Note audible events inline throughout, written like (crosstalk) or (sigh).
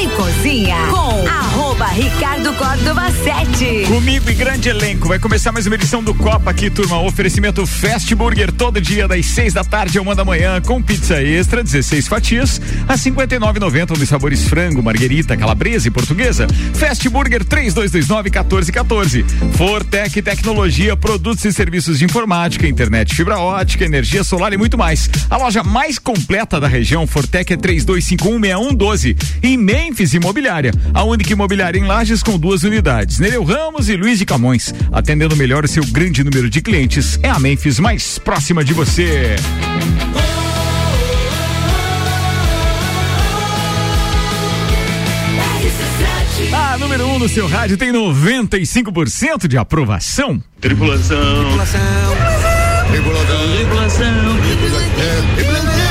E Cozinha com arroba Ricardo Córdova 7. Comigo e grande elenco. Vai começar mais uma edição do Copa aqui, turma. Oferecimento Fast Burger todo dia das 6 da tarde a uma da manhã com pizza extra, 16 fatias, a 59,90 nos sabores frango, marguerita, calabresa e portuguesa. Fast Burger 3229 1414. Fortec Tecnologia, produtos e serviços de informática, internet, fibra ótica, energia solar e muito mais. A loja mais completa da região, Fortec é 32516112. Em Memphis Imobiliária, a única imobiliária em Lages com duas unidades. Nereu Ramos e Luiz de Camões. Atendendo melhor o seu grande número de clientes, é a Memphis mais próxima de você. A número 1 um no seu rádio tem 95% de aprovação. Tripulação. Tripulação. Tripulação. Tripulação.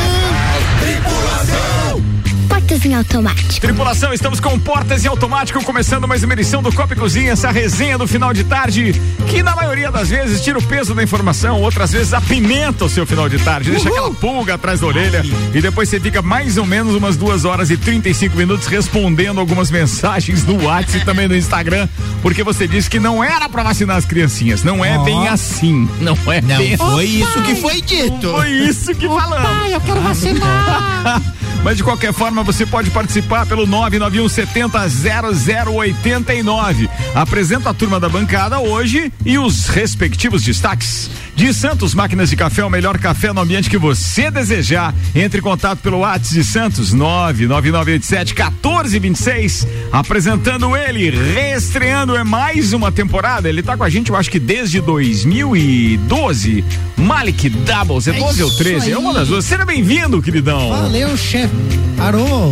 Portas em automático. Tripulação, estamos com portas em automático, começando mais uma edição do Copa e Cozinha, essa resenha do final de tarde, que na maioria das vezes tira o peso da informação, outras vezes apimenta o seu final de tarde, deixa aquela pulga atrás da orelha e depois você fica mais ou menos umas duas horas e 35 minutos respondendo algumas mensagens no WhatsApp e também no Instagram, porque você disse que não era pra vacinar as criancinhas. Não é Ó. bem assim. Não é Não bem foi assim. isso que foi dito. Foi isso que falamos. Pai, eu quero vacinar. (laughs) Mas de qualquer forma, você pode participar pelo 991 70 0089. Apresenta a turma da bancada hoje e os respectivos destaques. De Santos Máquinas de Café, o melhor café no ambiente que você desejar. Entre em contato pelo WhatsApp de Santos 99987 1426. Apresentando ele, reestreando é mais uma temporada. Ele tá com a gente, eu acho que desde 2012. Malik Doubles, é 12 ou isso 13? É uma aí. das duas. Seja bem-vindo, queridão. Valeu, chefe.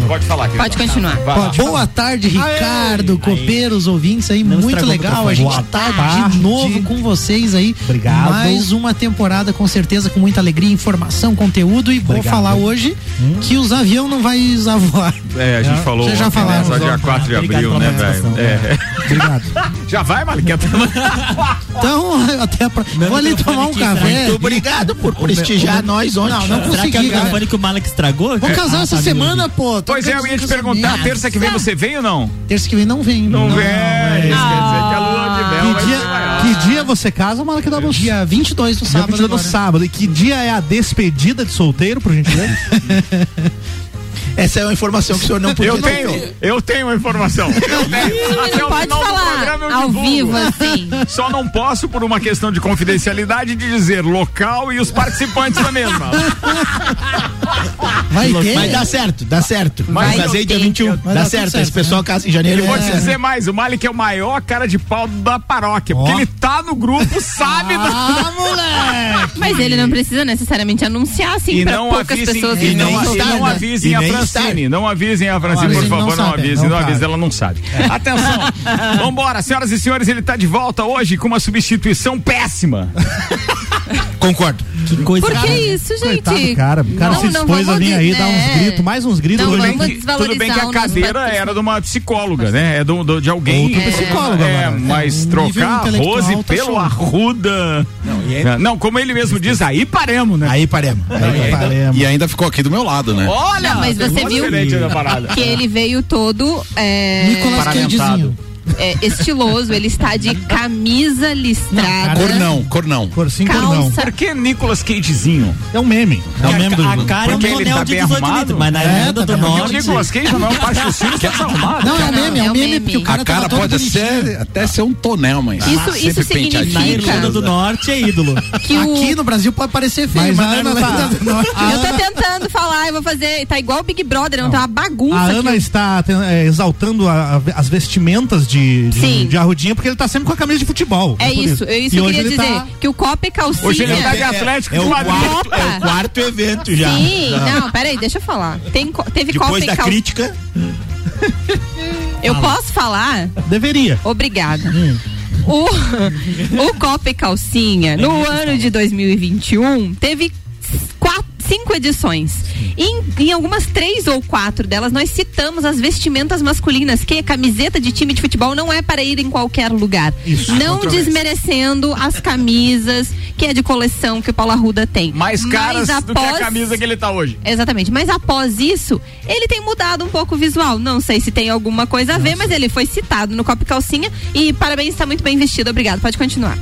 Pode falar, querido. Pode continuar. Vai lá. Boa tarde, Ricardo, copeiros, ouvintes aí, muito estragou o legal. A gente Boa tá tarde. de novo com vocês aí. Obrigado. Mais uma temporada com certeza com muita alegria, informação, conteúdo e vou Obrigado. falar hoje que os aviões não vai usar voar. É, a gente Já- falou. Vocês já ontem, né? falaram, Só dia já. 4 de Obrigado abril, né, velho? É. Obrigado. (laughs) Já vai, Malik? Então, (laughs) até pra... vou ali tomar um café. Muito obrigado por prestigiar nós ontem. Não, não Será que é consegui, o microfone que o Malek estragou? Vou casar Ah, essa tá, semana, pô. Pois é, eu ia te perguntar, casamento. terça que vem você vem ou não? Terça que vem não vem. Não, vem. Isso quer dizer que a lua de mel Que vai dia, ser maior. que dia você casa, Malek da Luz? Dia 22 do Dia sábado. 22 do sábado. E que dia é a despedida de solteiro, por gentileza? (laughs) Essa é uma informação que o senhor não podia Eu ter. tenho, eu tenho uma informação. Eu tenho. Até o Pode final do falar programa eu ao divulgo. vivo, assim. Só não posso, por uma questão de confidencialidade, de dizer local e os participantes da mesma. Vai ter. Mas dá certo, dá certo. Mas eu casei dia tenho- 21. Vai Dá tudo certo. certo, Esse pessoal né? casa em janeiro. E vou é- te dizer mais, o Malik é o maior cara de pau da paróquia, porque Ó. ele tá no grupo, sabe da... Ah, moleque! Mas ele não precisa necessariamente anunciar assim E pra não poucas avisem, pessoas e que não, e soltando. não avisem E a nem Francine, está. não avisem a Francine, por favor, não avisem, não avisem, ela não sabe. Atenção, (laughs) vambora, senhoras e senhores, ele tá de volta hoje com uma substituição péssima. (laughs) Concordo. Que coisa. Por que isso, gente? Coitado, cara. O cara Não, se não dispôs a vir aí, dizer, dar uns gritos, mais uns gritos. Não. Tudo bem, vamos que, tudo bem que a cadeira patrocínio. era de uma psicóloga, né? É do, do- de alguém. Outro é, psicólogo É, agora. mas É, um trocar Rose tá pelo show. Arruda. e Não, como ele mesmo diz, aí paremos, né? Aí paremos. Aí Paremos. E ainda ficou aqui do meu lado, né? Olha, Não, mas você viu que ele veio todo é, Nicolas Cagezinho. É, estiloso, ele está de camisa listrada. Cornão, cornão. Corcinho cor não. calça Por que Nicolas Cagezinho? É um meme. É um meme do A cara é um Porque ele tonel tá de bem 18 arrumado? litros, mas na É, Irlanda tá do bem O Norte. Nicolas Cage não é um (laughs) patrocínio que é desarrumado. Não, é um meme, é é um meme, porque o cara A cara todo pode ser, até ser um tonel, mas. Isso- isso significa- Na Irlanda do Norte é ídolo. que o Aqui no Brasil pode parecer feio, Mas mas, na Irlanda tá- do Norte- Eu tô tentando falar, eu vou fazer. Tá igual o Big Brother, não, tá uma bagunça A. Ana está é, exaltando as vestimentas de, de, Sim. de Arrudinha, porque ele tá sempre com a camisa de futebol. É por isso, é isso E que eu queria dizer. tá- Que o Copa e calcinha. Hoje ele tá de Atlético É de o, quarto, é o quarto evento já. Sim, (laughs) não, peraí, deixa eu falar. Tem, teve Copa Depois e da calcinha. crítica, Eu posso falar? Deveria. Obrigada. O, o Copa e Calcinha, no ano de 2021, teve quatro, cinco edições. Em, em algumas três ou quatro delas, nós citamos as vestimentas masculinas, que camiseta de time de futebol não é para ir em qualquer lugar. Isso. Não desmerecendo as camisas que é de coleção que o Paulo Arruda tem. Mais caras Mas do que a após- camisa que ele tá hoje. Exatamente. Mas após isso, ele tem mudado um pouco o visual. Não sei se tem alguma coisa a ver, mas ele foi citado no Copo e Calcinha e parabéns, está muito bem vestido. Obrigado. Pode continuar.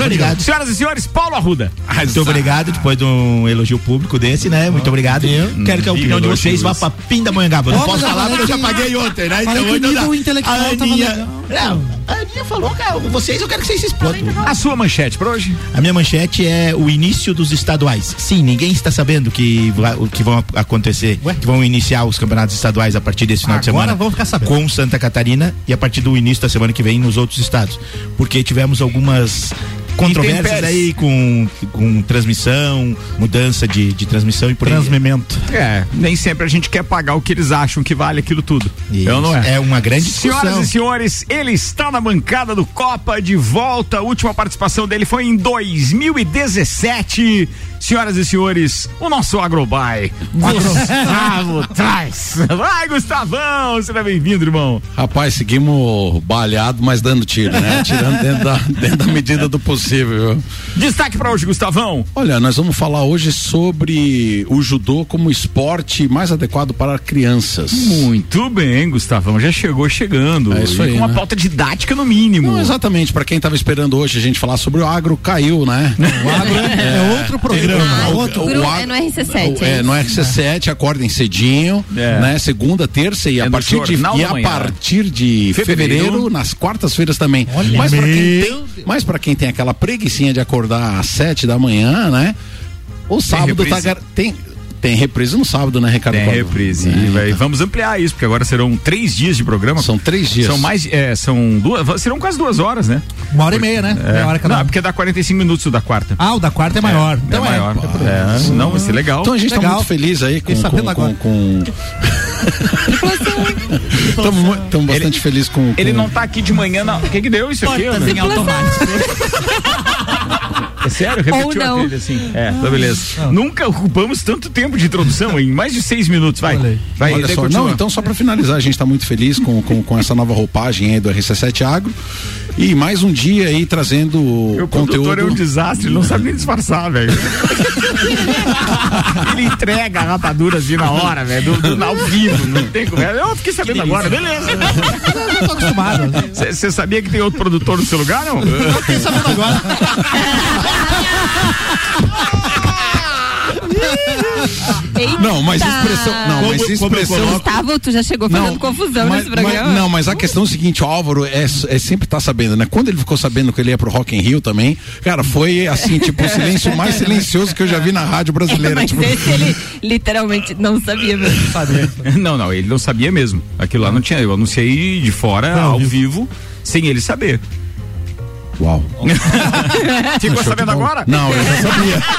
Obrigado. Senhoras e senhores, Paulo Arruda. Muito obrigado, depois de um elogio público desse, né? Muito obrigado. Quero que a opinião de vocês vá pra Pindamonhangaba. Não Ó, posso falar agora porque eu já paguei ontem, né? Agora que o hoje não nível dá. intelectual a Aninha, não, a Aninha falou, cara, vocês eu quero que vocês se explotem. A sua manchete pra hoje? A minha manchete é o início dos estaduais. Sim, ninguém está sabendo que, vai- o que vão ac- acontecer, Ué? que vão iniciar os campeonatos estaduais a partir desse final de Agora semana. vamos ficar sabendo. Com Santa Catarina e a partir do início da semana que vem nos outros estados. Porque tivemos algumas controvérsias aí com, com transmissão, mudança de, de transmissão e por aí. Transmimento. É, nem sempre a gente quer pagar o que eles acham que vale aquilo tudo. Isso. Eu não é. É uma grande Senhoras discussão. e senhores, ele está na bancada do Copa de volta. A última participação dele foi em 2017. Senhoras e senhores, o nosso Agrobai. Gustavo (laughs) Tais. Vai, Gustavão, seja bem-vindo, irmão. Rapaz, seguimos baleado, mas dando tiro, né? (laughs) Tirando dentro da, dentro da medida do possível. Destaque pra hoje, Gustavão. Olha, nós vamos falar hoje sobre o judô como esporte mais adequado para crianças. Muito bem, Gustavão. Já chegou chegando. É isso aí, Com uma né? pauta didática no mínimo. Não, exatamente, para quem estava esperando hoje a gente falar sobre o agro, caiu, né? (laughs) O agro é, outro programa. Ah, outro. o Gru é no RC7. É, no RC7, acordem cedinho, É. né? Segunda, terça e É a partir de e a partir de Fevereiro. fevereiro, nas quartas-feiras também. Olha, mas para quem tem, mas para quem tem aquela preguiçinha de acordar às sete da manhã, né? O sábado tá reprise? gar- tem tem reprise no sábado, né, Ricardo? Tem reprise. É, E vai- então. Vamos ampliar isso, porque agora serão três dias de programa. São três dias. São mais. É, são duas. Serão quase duas horas, né? Uma hora e meia, né? É. Hora cada Não, porque dá 45 minutos o da quarta. Ah, o da quarta é maior. então é maior. É, não, vai ser legal. Então a gente tá Legal. muito feliz aí com com, agora. com, Estamos (laughs) bastante felizes com, com Ele não tá aqui de manhã, não. O que que deu isso aqui? Portas né? em automático. (laughs) É sério? Repetiu Ou não. a trilha assim. É, tá beleza. Nunca ocupamos tanto tempo de introdução, em mais de seis minutos. Vai. Olha. Vai, Olha só, continua. não, então só para finalizar, a gente está muito feliz com, com, com essa nova roupagem aí do RC7 Agro e mais um dia aí trazendo O conteúdo. produtor é um desastre, não sabe nem disfarçar, velho. (laughs) ele entrega a rapadura assim na hora, velho, do, do- ao vivo, não tem como. Eu fiquei sabendo agora, beleza. Eu tô acostumado. Você sabia que tem outro produtor no seu lugar, não? Fiquei sabendo agora. (laughs) Não, mas expressão, não, mas Como- como expressão Gustavo, tu já chegou fazendo confusão mas, nesse programa. mas- não, mas a questão é o seguinte, o Álvaro é, é sempre tá sabendo, né? Quando ele ficou sabendo que ele ia pro Rock in Rio também, cara, foi assim, tipo, o silêncio mais silencioso que eu já vi na rádio brasileira. Mas tipo, esse ele literalmente não sabia mesmo. (laughs) Não, não, ele não sabia mesmo. Aquilo lá não tinha. Eu anunciei de fora, ao vivo, sem ele saber. Uau. (laughs) Ficou sabendo agora? Não, eu já sabia. (laughs)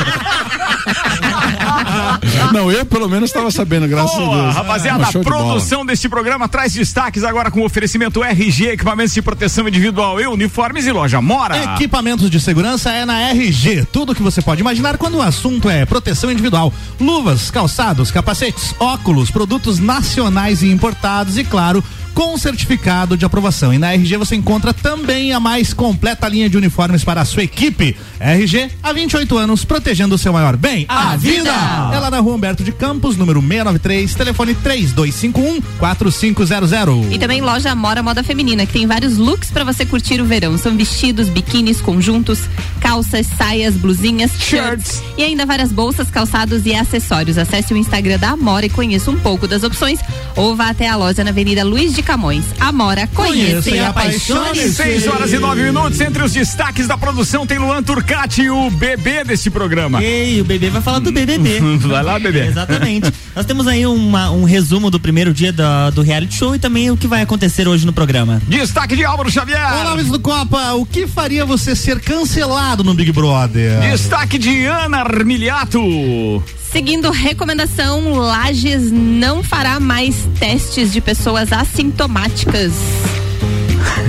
Não, eu pelo menos estava sabendo, graças Boa, a Deus. rapaziada, a show de produção deste programa traz destaques agora com oferecimento RG, equipamentos de proteção individual e uniformes e loja Mora. Equipamentos de segurança é na RG. Tudo o que você pode imaginar quando o assunto é proteção individual. Luvas, calçados, capacetes, óculos, produtos nacionais e importados e, claro, com certificado de aprovação. E na RG você encontra também a mais completa linha de uniformes para a sua equipe. RG, há 28 anos, protegendo o seu maior bem, a, vida. É lá na rua Humberto de Campos, número 693, telefone 3251-4500. E também loja Amora Moda Feminina, que tem vários looks pra você curtir o verão. São vestidos, biquínis, conjuntos, calças, saias, blusinhas, shirts e ainda várias bolsas, calçados e acessórios. Acesse o Instagram da Amora e conheça um pouco das opções ou vá até a loja na Avenida Luiz de Camões. Amora, conheça, e apaixone-se. Seis horas e nove minutos. Entre os destaques da produção tem Luan Turcati, o bebê deste programa. Ei, o bebê vai falar do (laughs) BBB. Vai lá, bebê. Exatamente. (laughs) Nós temos aí uma- um resumo do primeiro dia da- do reality show e também o que vai acontecer hoje no programa. Destaque de Álvaro Xavier. Olá, amigos do Copa. O que faria você ser cancelado no Big Brother? Destaque de Ana Armiliato. Seguindo recomendação, Lages não fará mais testes de pessoas assintomáticas sintomáticas.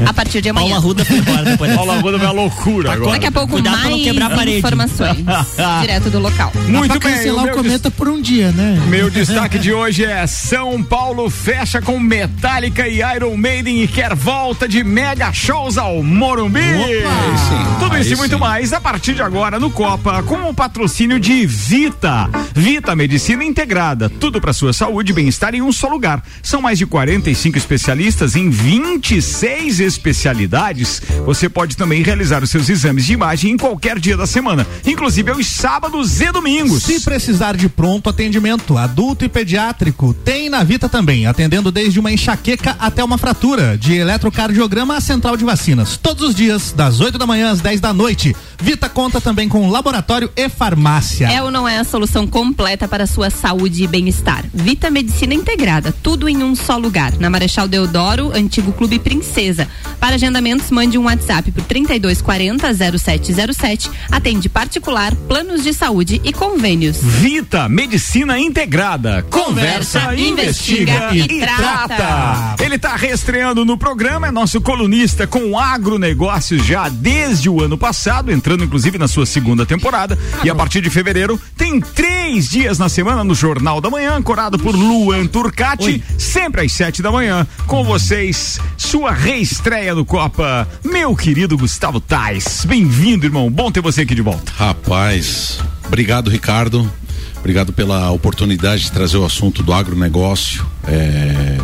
A partir de amanhã. Paula Ruda foi embora depois. Paula Ruda vai a loucura agora. Daqui a pouco Cuidado pra não mais quebrar a parede. informações (laughs) direto do local. Muito pra bem, cancelar o, cometa por um dia, né? Meu destaque de hoje é São Paulo fecha com Metallica e Iron Maiden e quer volta de mega shows ao Morumbi. sim. Tudo isso e muito mais a partir de agora no Copa com o patrocínio de Vita. Vita Medicina Integrada, tudo para sua saúde e bem-estar em um só lugar. São mais de 45 especialistas em 26 especialidades. Você pode também realizar os seus exames de imagem em qualquer dia da semana, inclusive aos sábados e domingos. Se precisar de pronto atendimento adulto e pediátrico, tem na Vita também, atendendo desde uma enxaqueca até uma fratura, de eletrocardiograma à central de vacinas, todos os dias, das 8 da manhã às 10 da noite. Vita conta também com laboratório e farmácia. É ou não é a solução completa para a sua saúde e bem-estar? Vita Medicina Integrada, tudo em um só lugar. Na Marechal Deodoro, antigo Clube Princesa. Para agendamentos, mande um WhatsApp por 3240 0707. Atende particular, planos de saúde e convênios. Vita Medicina Integrada. Conversa, Conversa, investiga, investiga e, e trata. trata. Ele está reestreando no programa, é nosso colunista com agronegócios já desde o ano passado, entrando inclusive na sua segunda temporada. E a partir de fevereiro tem três dias na semana no Jornal da Manhã, ancorado por Luan Turcati, sempre às sete da manhã. Com vocês, sua reestreia no Copa, meu querido Gustavo Tais. Bem-vindo, irmão. Bom ter você aqui de volta. Rapaz, obrigado, Ricardo. Obrigado pela oportunidade de trazer o assunto do agronegócio é,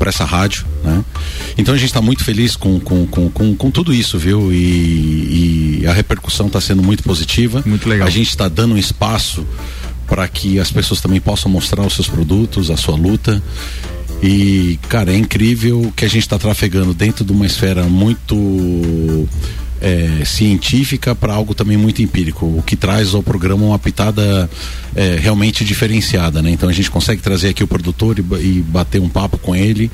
para essa rádio. Né? Então a gente está muito feliz com, com, com, com, com tudo isso, viu? E, e a repercussão está sendo muito positiva. Muito legal. A gente está dando um espaço para que as pessoas também possam mostrar os seus produtos, a sua luta. E, cara, é incrível que a gente está trafegando dentro de uma esfera muito é, científica para algo também muito empírico, o que traz ao programa uma pitada é, realmente diferenciada, né? Então a gente consegue trazer aqui o produtor e, e bater um papo com ele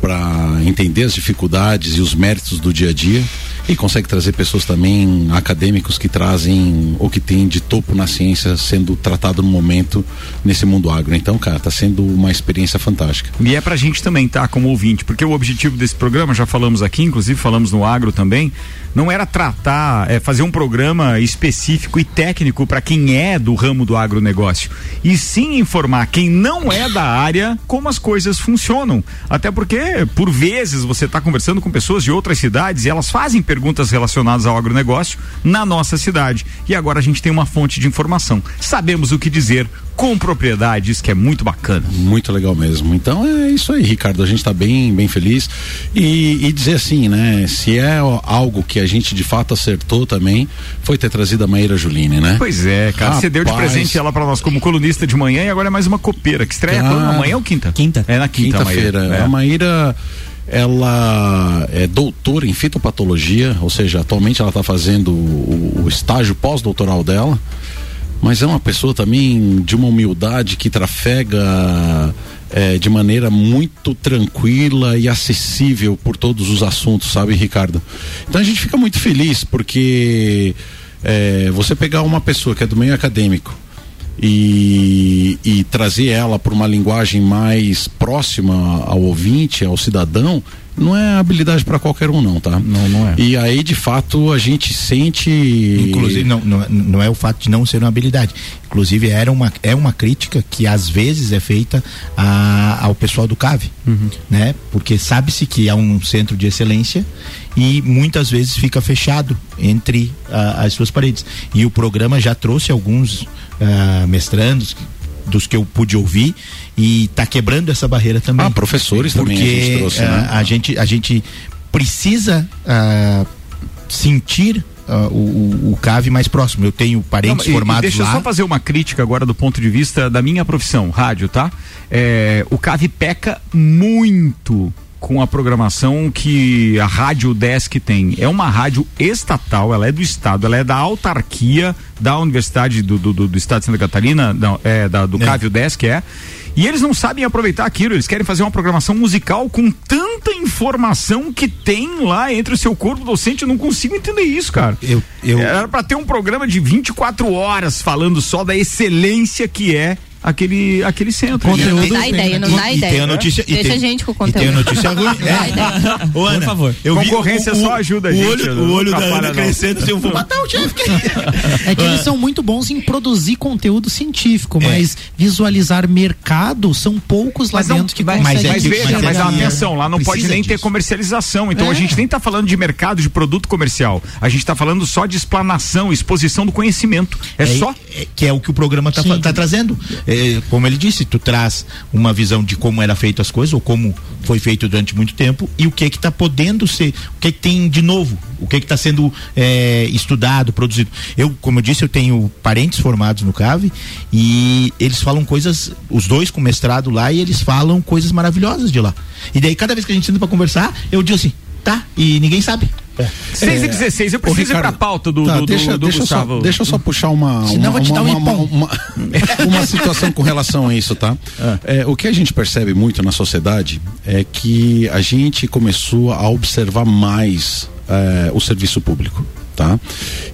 para entender as dificuldades e os méritos do dia a dia e consegue trazer pessoas também acadêmicos que trazem o que tem de topo na ciência sendo tratado no momento nesse mundo agro. Então, cara, tá sendo uma experiência fantástica. E é pra gente também, tá? Como ouvinte, porque o objetivo desse programa, já falamos aqui, inclusive falamos no agro também, não era tratar, é fazer um programa específico e técnico para quem é do ramo do agronegócio. E sim informar quem não é da área como as coisas funcionam. Até porque, por vezes, você está conversando com pessoas de outras cidades e elas fazem perguntas relacionadas ao agronegócio na nossa cidade. E agora a gente tem uma fonte de informação. Sabemos o que dizer com propriedade, isso que é muito bacana. Muito legal mesmo. Então é isso aí, Ricardo. A gente está bem, bem feliz. E, e dizer assim, né? Se é algo que a gente de fato acertou também, foi ter trazido a Maíra Juline, né? Pois é, cara. Você deu de Rapaz. presente ela pra nós como colunista de manhã e agora é mais uma copeira que estreia Cara. quando? Amanhã ou quinta? Quinta. É na quinta, Quinta-feira. Maíra. A É. Maíra, ela é doutora em fitopatologia, ou seja, atualmente ela está fazendo o, o estágio pós-doutoral dela, mas é uma pessoa também de uma humildade que trafega é, de maneira muito tranquila e acessível por todos os assuntos, sabe, Ricardo? Então a gente fica muito feliz porque é, você pegar uma pessoa que é do meio acadêmico e, e trazer ela para uma linguagem mais próxima ao ouvinte, ao cidadão, não é habilidade para qualquer um, não, tá? Não, não é. E aí, de fato, a gente sente. Inclusive, não, não, não é o fato de não ser uma habilidade. Inclusive, era uma, é uma crítica que às vezes é feita a, ao pessoal do CAV, né? Porque sabe-se que é um centro de excelência e muitas vezes fica fechado entre ah, as suas paredes. E o programa já trouxe alguns ah, mestrandos dos que eu pude ouvir e está quebrando essa barreira também. Ah, professores Porque também a gente trouxe, ah, né? a gente a gente precisa ah, sentir ah, o, o, CAV mais próximo. Eu tenho Não, parentes e- e formados deixa eu lá. só fazer uma crítica agora do ponto de vista da minha profissão, rádio, tá? É, o CAV peca muito com a programação que a Rádio Desk tem. É uma rádio estatal, ela é do Estado, ela é da autarquia da Universidade do, do, do- do Estado de Santa Catarina, não, é, da, do É. CAV Desk, é. E eles não sabem aproveitar aquilo, eles querem fazer uma programação musical com tanta informação que tem lá entre o seu corpo docente, eu não consigo entender isso, cara. Eu, eu, Era pra ter um programa de 24 horas falando só da excelência que é aquele, aquele centro. Não dá ideia, não dá E ideia. tem a notícia. e Deixa tem- a gente com o E tem a conteúdo. notícia (laughs) ruim. É. Ô, Ana, Por favor. eu vi Concorrência o- o- só ajuda a o gente, olho, não o olho da Ana não. crescendo, assim, eu vou matar o chefe. (laughs) É que eles são muito bons em produzir conteúdo científico, mas visualizar mercado são poucos lá Mas, dentro que mas, conseguem mas é que- veja, mas é mas atenção, lá não pode nem ter disso. comercialização. Então É. a gente nem tá falando de mercado, de produto comercial. A gente tá falando só de explanação, exposição do conhecimento. É, só. é- que é o que o programa está tá trazendo. É, como ele disse, tu traz uma visão de como era feito as coisas ou como foi feito durante muito tempo e o que que está podendo ser, o que que tem de novo, o que está sendo é, estudado, produzido. Eu, como eu disse, eu tenho parentes formados no CAV e eles falam coisas, os dois com mestrado lá e eles falam coisas maravilhosas de lá. E daí cada vez que a gente senta para conversar, eu digo assim, tá, e ninguém sabe. 6 e 16, eu Ô, preciso ir Ricardo, pra pauta do, tá, do, do, deixa, do deixa, Gustavo. só, deixa eu só puxar uma, Senão eu uma, vou te dar um uma, uma, uma situação com relação a isso, tá? É, o que a gente percebe muito na sociedade é que a gente começou a observar mais é, o serviço público. Tá?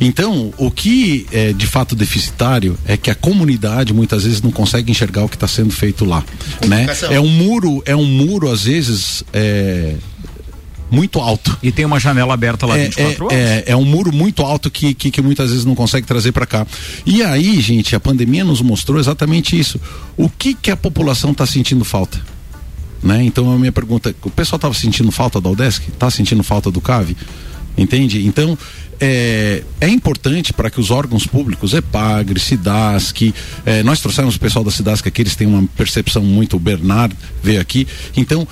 Então, o que é de fato deficitário é que a comunidade muitas vezes não consegue enxergar o que está sendo feito lá, né? É um muro, é um muro às vezes é, muito alto. E tem uma janela aberta lá É, 24 é, horas. é, é um muro muito alto que, que, que muitas vezes não consegue trazer para cá. E aí, gente, a pandemia nos mostrou exatamente isso. O que, que a população está sentindo falta? Né? Então a minha pergunta, o pessoal estava sentindo falta da Udesc? Está sentindo falta do CAV? Entende? Então é, é importante para que os órgãos públicos, EPAGRE, SIDASC, é, nós trouxemos o pessoal da SIDASC aqui, eles têm uma percepção muito, o Bernard veio aqui, então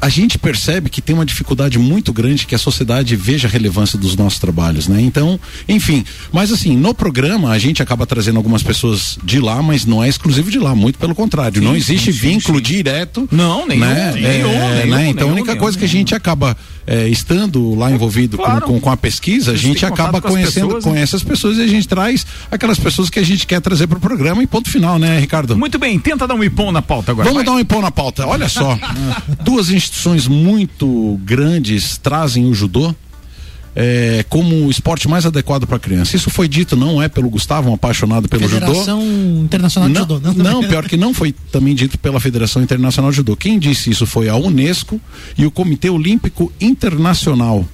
a gente percebe que tem uma dificuldade muito grande que a sociedade veja a relevância dos nossos trabalhos, né? Então, enfim, mas assim, no programa a gente acaba trazendo algumas pessoas de lá, mas não é exclusivo de lá, muito pelo contrário, não existe vínculo direto. Não, nenhum, né? nenhum, É, nenhum, né? nenhum, Então a única coisa que a gente acaba é, estando lá envolvido com- Claro. com, com a pesquisa, a gente acaba com conhecendo, pessoas, né? conhece as pessoas e a gente traz aquelas pessoas que a gente quer trazer para o programa e ponto final, né, Ricardo? Muito bem, tenta dar um ipom na pauta agora. Vamos vai. dar um impão na pauta. Olha só, (laughs) duas instituições muito grandes trazem o judô é, como o esporte mais adequado para criança. Isso foi dito, não é pelo Gustavo, um apaixonado pelo judô. Federação Internacional de Não, Judô. não, pior que não foi também dito pela Federação Internacional de Judô. Quem disse isso foi a Unesco e o Comitê Olímpico Internacional.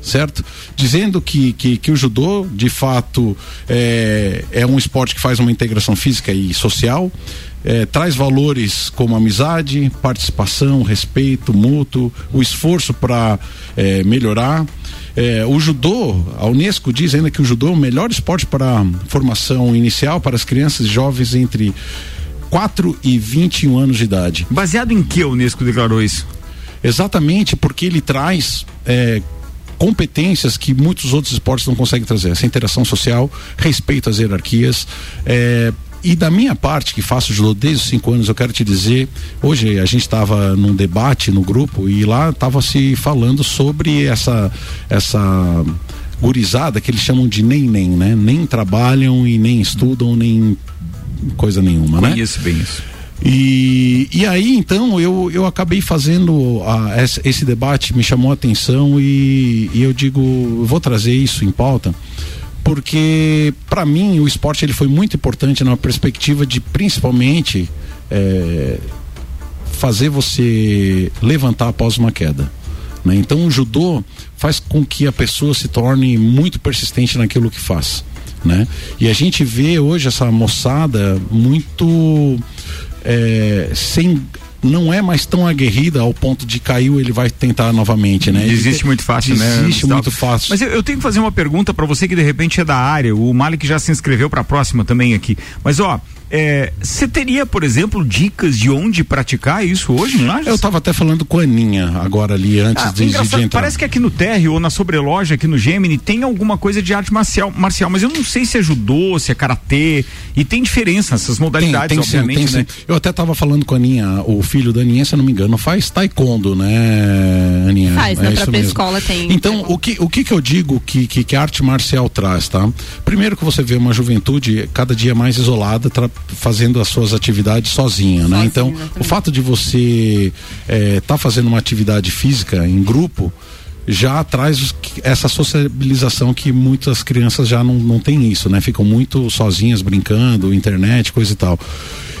Certo? Dizendo que, que, que o judô, de fato, é, é um esporte que faz uma integração física e social, é, traz valores como amizade, participação, respeito mútuo, o esforço para melhorar. É, o judô, a Unesco diz ainda que o judô é o melhor esporte para formação inicial para as crianças e jovens entre 4 e 21 anos de idade. Baseado em que a Unesco declarou isso? Exatamente porque ele traz é, competências que muitos outros esportes não conseguem trazer. Essa interação social, respeito às hierarquias. é, e da minha parte, que faço judô desde os cinco anos, eu quero te dizer, hoje a gente estava num debate no grupo e lá estava se falando sobre essa essa gurizada que eles chamam de nem nem, né? Nem trabalham e nem estudam nem coisa nenhuma, né? Conheço bem isso. E, e aí então eu, eu acabei fazendo a, esse, esse debate, me chamou a atenção e, e eu digo, eu vou trazer isso em pauta, porque para mim o esporte ele foi muito importante na perspectiva de principalmente é, fazer você levantar após uma queda. Né? Então o judô faz com que a pessoa se torne muito persistente naquilo que faz. Né? E a gente vê hoje essa moçada muito é, sem não é mais tão aguerrida ao ponto de caiu ele vai tentar novamente, né? Desiste muito fácil, né? Desiste Gustavo? muito fácil. Mas eu, eu tenho que fazer uma pergunta pra você que de repente é da área. O Malik já se inscreveu pra próxima também aqui. Mas ó, você teria, por exemplo, dicas de onde praticar isso hoje? Eu tava até falando com a Aninha agora ali antes Ah, de, de entrar. parece que aqui no térreo ou na sobreloja aqui no Gemini tem alguma coisa de arte marcial, marcial, mas eu não sei se é judô, se é karatê, e tem diferença essas modalidades, tem, tem sim, obviamente, tem né? sim. Eu até tava falando com a Aninha, o filho da Aninha, se eu não me engano, faz taekwondo, né, Aninha? Faz, é na própria mesmo. escola tem. Então, o que, o que que eu digo que, que, que a arte marcial traz, tá? Primeiro que você vê uma juventude cada dia mais isolada, tra- fazendo as suas atividades sozinha, né? Sozinha, Então, o fato de você estar fazendo uma atividade física em grupo já traz essa sociabilização que muitas crianças já não, não têm isso, né? Ficam muito sozinhas brincando, internet, coisa e tal.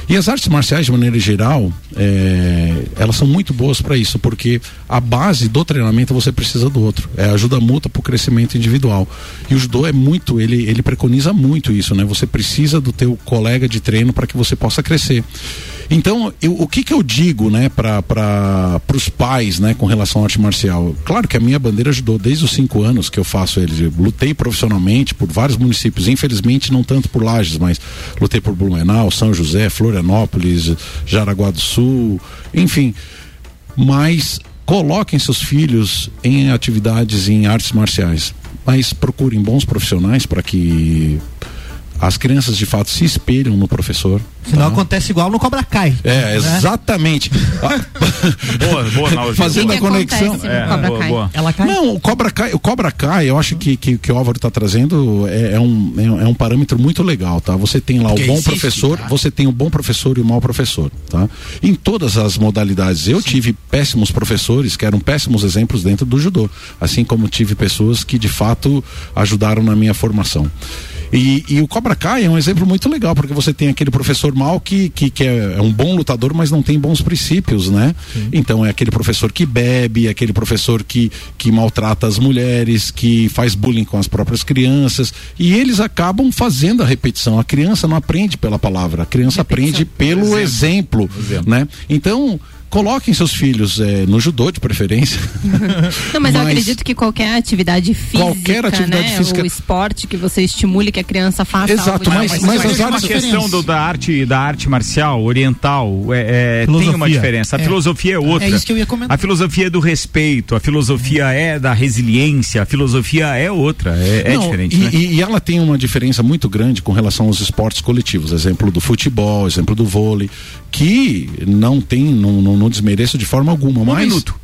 E as artes marciais, de maneira geral, é, elas são muito boas para isso, porque a base do treinamento você precisa do outro. É ajuda mútua para o crescimento individual. E o judô é muito, ele, ele preconiza muito isso, né? Você precisa do teu colega de treino para que você possa crescer. Então, eu, o que que eu digo, né, para os pais, né, com relação à arte marcial? Claro que a minha bandeira ajudou desde os cinco anos que eu faço eles. Lutei profissionalmente por vários municípios, infelizmente não tanto por Lages, mas lutei por Blumenau, São José, Florianópolis, Jaraguá do Sul, enfim. Mas coloquem seus filhos em atividades em artes marciais, mas procurem bons profissionais para que as crianças de fato se espelham no professor. Senão tá? acontece igual no Cobra Kai. É, né? exatamente. (laughs) boa, boa, Naudi. Fazendo a conexão. É, Cobra boa, boa. Ela cai? Não, o Cobra Kai, o Cobra Kai, eu acho que, que, que o Álvaro está trazendo é, é, um, é, um parâmetro muito legal, tá? Você tem lá Porque o bom existe, professor, tá? você tem o bom professor e o mau professor, tá? Em todas as modalidades. Eu Sim. tive péssimos professores que eram péssimos exemplos dentro do judô, assim como tive pessoas que de fato ajudaram na minha formação. E, e, o Cobra Kai é um exemplo muito legal, porque você tem aquele professor mal que, que, que é, é, um bom lutador, mas não tem bons princípios, né? Sim. Então é aquele professor que bebe, é aquele professor que, que maltrata as mulheres, que faz bullying com as próprias crianças. E eles acabam fazendo a repetição. A criança não aprende pela palavra, a criança repetição. aprende pelo exemplo, exemplo, exemplo. né? Então coloquem seus filhos é, no judô de preferência. (laughs) Não, mas, mas, eu acredito que qualquer atividade física, qualquer atividade né? física, o esporte que você estimule que a criança faça. Exato, mas, mas, mas, mas a questão do, da arte da arte marcial oriental é, é tem uma diferença. A é. filosofia é outra. É isso que eu ia comentar. A filosofia é do respeito, a filosofia é da resiliência, a filosofia é outra, é, é Não, diferente. E, né? e ela tem uma diferença muito grande com relação aos esportes coletivos. Exemplo do futebol, exemplo do vôlei, que não tem, não, não, não desmereço de forma alguma, um mas. Minuto.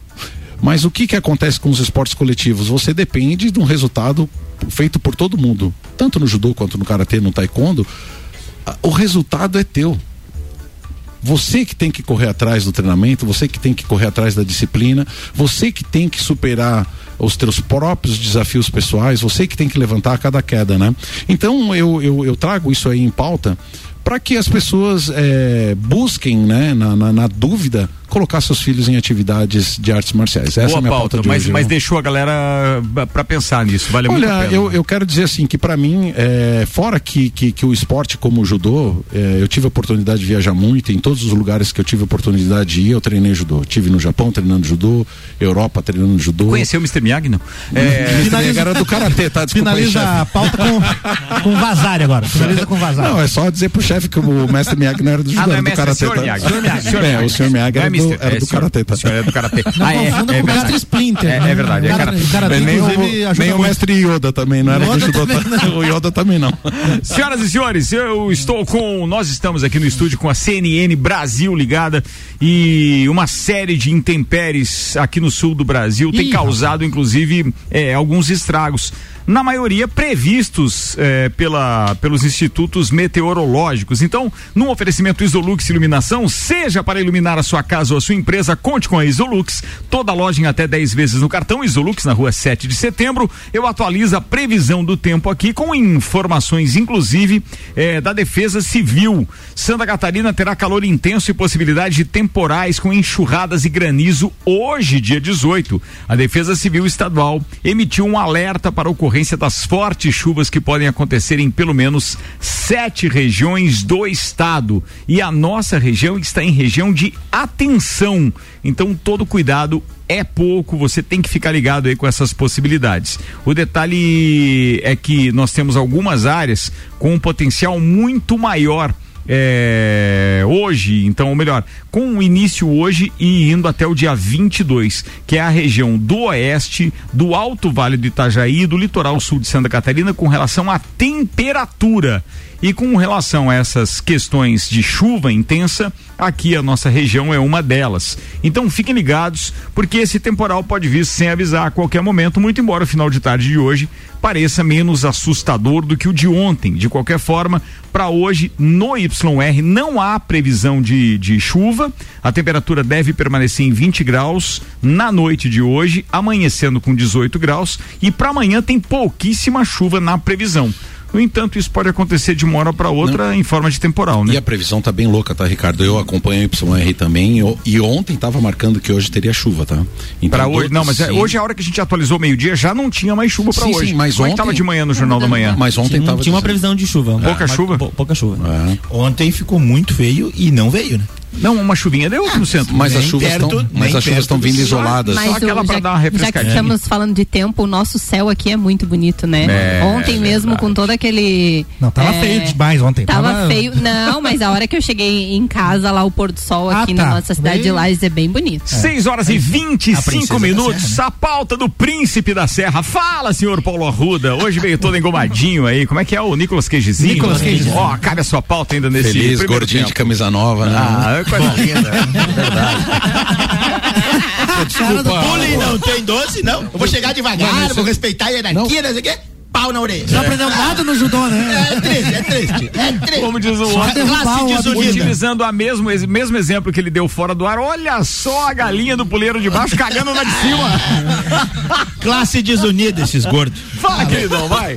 Mas o que, que acontece com os esportes coletivos? Você depende de um resultado feito por todo mundo, tanto no judô quanto no karatê, no taekwondo. O resultado é teu. Você que tem que correr atrás do treinamento, você que tem que correr atrás da disciplina, você que tem que superar os teus próprios desafios pessoais, você que tem que levantar a cada queda, né? Então eu, eu, eu trago isso aí em pauta para que as pessoas é, busquem, né, na, na, na dúvida, colocar seus filhos em atividades de artes marciais. Essa Boa é a minha pauta, pauta de mas, hoje, mas deixou a galera para pensar nisso, vale Olha, muito a pena. eu, eu quero dizer assim que para mim, é, fora que, que, que, o esporte como o judô, é, eu tive a oportunidade de viajar muito, em todos os lugares que eu tive a oportunidade de ir, eu treinei judô. Tive no Japão treinando judô, Europa treinando judô. Conheceu o Mr. Miyagi, não? É, Finaliza... era do Karatê, tá? Desculpa Finaliza aí, a pauta com, com Vazari agora. Finaliza com Vazari. Não, é só dizer pro chefe que o mestre Miyagi não era do judô, ah, não, era é do Karatê. Senhor tá? Miyagi, senhor Miyagi, É, o senhor Miyagi Não é era do, era é do senhor. Karatê, tá? É do Karatê. Ah, é, é mestre verdade. Splinter. É, né? é verdade, é Karatê. nem o, mestre Yoda também, não era do também tá? (laughs) O Yoda também não. Senhoras e senhores, eu estou com. Nós estamos aqui no estúdio com a CNN Brasil ligada e uma série de intempéries aqui no sul do Brasil tem Ih, causado, inclusive, é, alguns estragos. Na maioria previstos é, pela, pelos institutos meteorológicos. Então, num oferecimento Isolux Iluminação, seja para iluminar a sua casa ou a sua empresa, conte com a Isolux. Toda loja em até 10 vezes no cartão Isolux, na rua 7 de setembro. Eu atualizo a previsão do tempo aqui com informações, inclusive, eh, da Defesa Civil. Santa Catarina terá calor intenso e possibilidade de temporais com enxurradas e granizo hoje, dia 18. A Defesa Civil Estadual emitiu um alerta para ocorrência das fortes chuvas que podem acontecer em pelo menos sete regiões do estado. E a nossa região está em região de atenção. Então, todo cuidado é pouco, você tem que ficar ligado aí com essas possibilidades. O detalhe é que nós temos algumas áreas com um potencial muito maior. É, hoje, então, ou melhor, com o início hoje e indo até o dia 22, que é a região do oeste, do Alto Vale do Itajaí e do litoral sul de Santa Catarina com relação à temperatura. E com relação a essas questões de chuva intensa, aqui a nossa região é uma delas. Então fiquem ligados, porque esse temporal pode vir sem avisar a qualquer momento, muito embora o final de tarde de hoje pareça menos assustador do que o de ontem. De qualquer forma, para hoje no YR não há previsão de, de chuva, a temperatura deve permanecer em 20 graus na noite de hoje, amanhecendo com 18 graus, e para amanhã tem pouquíssima chuva na previsão. No entanto, isso pode acontecer de uma hora para outra em forma de temporal, né? E a previsão tá bem louca, tá, Ricardo? Eu acompanho o YR também o- e ontem tava marcando que hoje teria chuva, tá? Então, Pra hoje, não, mas é- sim. hoje a hora que a gente atualizou meio-dia já não tinha mais chuva Sim, hoje. sim, mas é ontem- tava de manhã no Jornal da Manhã? Mas ontem Tinha, tava tinha uma previsão de chuva. Pouca Mas chuva? pou- pouca chuva. É. Ontem ficou muito feio e não veio, né? Não, uma chuvinha deu no centro. Mas as chuvas estão, mas as chuvas estão do vindo sol. isoladas. Só aquela já, dar uma já que refrescadinha. estamos falando de tempo, o nosso céu aqui é muito bonito, né? É, Ontem mesmo, com todo aquele. Não, tava é, feio demais ontem. Tava, feio. Não, mas a hora que eu cheguei em casa, lá o pôr do sol Ah, aqui tá. na nossa cidade de Lages é bem bonito. 6 horas e 25 princesa da minutos, Serra, a pauta do Príncipe da Serra. Fala, senhor Paulo Arruda. Hoje veio todo engomadinho aí. Como é que é o Nicolas Queijezinho? Nicolas Queijezinho. Ó, cabe a sua pauta ainda nesse Feliz, gordinho tempo. de camisa nova, né? Ah, é coisa linda. Bullying não tem doce, não. Eu vou chegar devagar, vou respeitar a hierarquia, não sei o quê. Pau na orelha. Não aprendeu nada no judô, né? É triste, é triste. É triste. Como diz o Só outro. derrubar Classe o desunida. Utilizando a mesmo, esse mesmo exemplo que ele deu fora do ar, olha só a galinha do puleiro de baixo cagando na de cima. (laughs) Classe desunida, esses gordos. Fala, queridão, vai.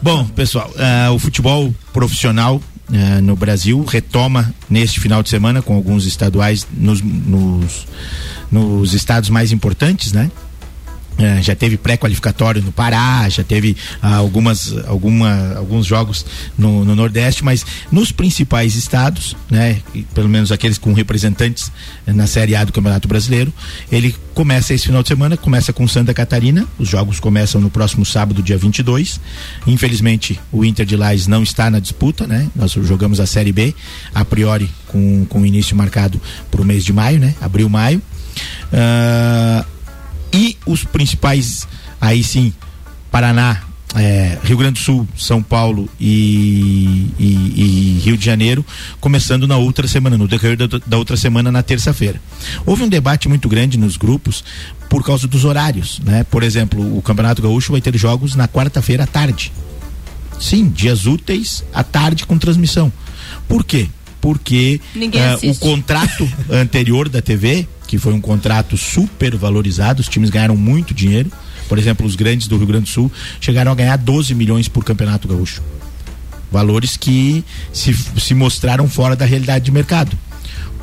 Bom, pessoal, ah, o futebol profissional ah, no Brasil retoma neste final de semana com alguns estaduais nos, nos, nos estados mais importantes, né? É, já teve pré-qualificatório no Pará, já teve ah, algumas, alguma, alguns jogos no, no Nordeste, mas nos principais estados, né, pelo menos aqueles com representantes na Série A do Campeonato Brasileiro, ele começa esse final de semana, começa com Santa Catarina, os jogos começam no próximo sábado, dia 22. Infelizmente, o Inter de Lages não está na disputa, né? Nós jogamos a Série B, a priori com, com início marcado para o mês de maio, né? Abril, maio. Ah, e os principais, aí sim, Paraná, é, Rio Grande do Sul, São Paulo e, e- e Rio de Janeiro, começando na outra semana, no decorrer da, da outra semana, na terça-feira. Houve um debate muito grande nos grupos por causa dos horários, né? Por exemplo, o Campeonato Gaúcho vai ter jogos na quarta-feira à tarde. Sim, dias úteis à tarde com transmissão. Por quê? Porque eh, o contrato (laughs) anterior da TV, que foi um contrato super valorizado, os times ganharam muito dinheiro. Por exemplo, os grandes do Rio Grande do Sul chegaram a ganhar 12 milhões por campeonato gaúcho. Valores que se, se mostraram fora da realidade de mercado.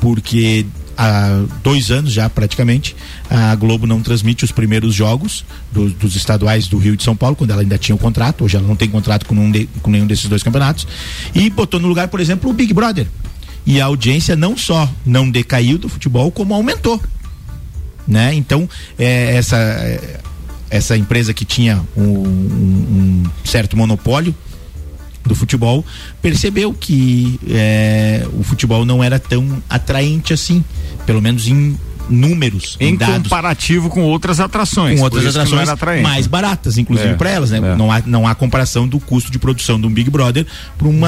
Porque há dois anos já praticamente a Globo não transmite os primeiros jogos do- dos estaduais do Rio e de São Paulo, quando ela ainda tinha o contrato, hoje ela não tem contrato com, nenhum de- com nenhum desses dois campeonatos, e botou no lugar, por exemplo, o Big Brother. E a audiência não só não decaiu do futebol, como aumentou. Né? Então, é, essa, é, essa empresa que tinha um, um- um certo monopólio do futebol percebeu que é, o futebol não era tão atraente assim, pelo menos em números, em, Em dados comparativo com outras atrações. com outras isso não atrações mais baratas, inclusive É, para elas, né? é. Não, há, não há comparação do custo de produção de um Big Brother para um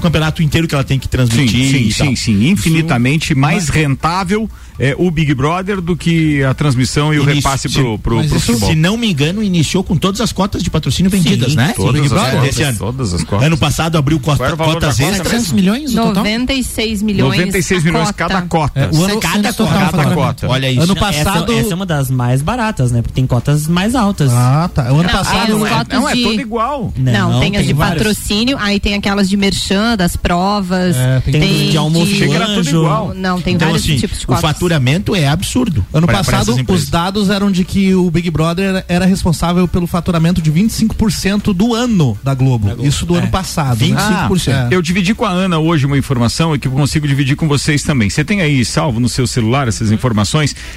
campeonato inteiro que ela tem que Sim, transmitir. sim, tal. sim, sim. Infinitamente mais rentável é, o Big Brother do que a transmissão e o Início, repasse sim. pro, pro, Mas pro isso, futebol. se não me engano, iniciou com todas as cotas de patrocínio vendidas, né? todas Big as Brother cotas, ano. todas as cotas. Ano passado abriu cota, o cotas cota extras. 700 milhões no total? 96 milhões. 96 a milhões cota. cada cota. É, o ano Cada total, cota. Cada faturamento. Cota. Olha isso. Ano Não, passado. Essa, essa é uma das mais baratas, né? Porque tem cotas mais altas. Ah, tá. O ano Não, passado. é, Não, é de- todo igual. Não, tem as de várias. patrocínio, aí tem aquelas de merchan, das provas. É, tem Tem de almoço Chega, de era tudo igual. Não, tem Então, vários assim, tipos de o cotas. faturamento é absurdo. Ano pra- pra passado, empresas. os dados eram de que o Big Brother era- era responsável pelo faturamento de 25% do ano da Globo. Isso do ano passado. né? 25%. É. Eu dividi com a Ana hoje uma informação e que eu consigo dividir com vocês também. Você tem aí salvo no seu celular essas informações?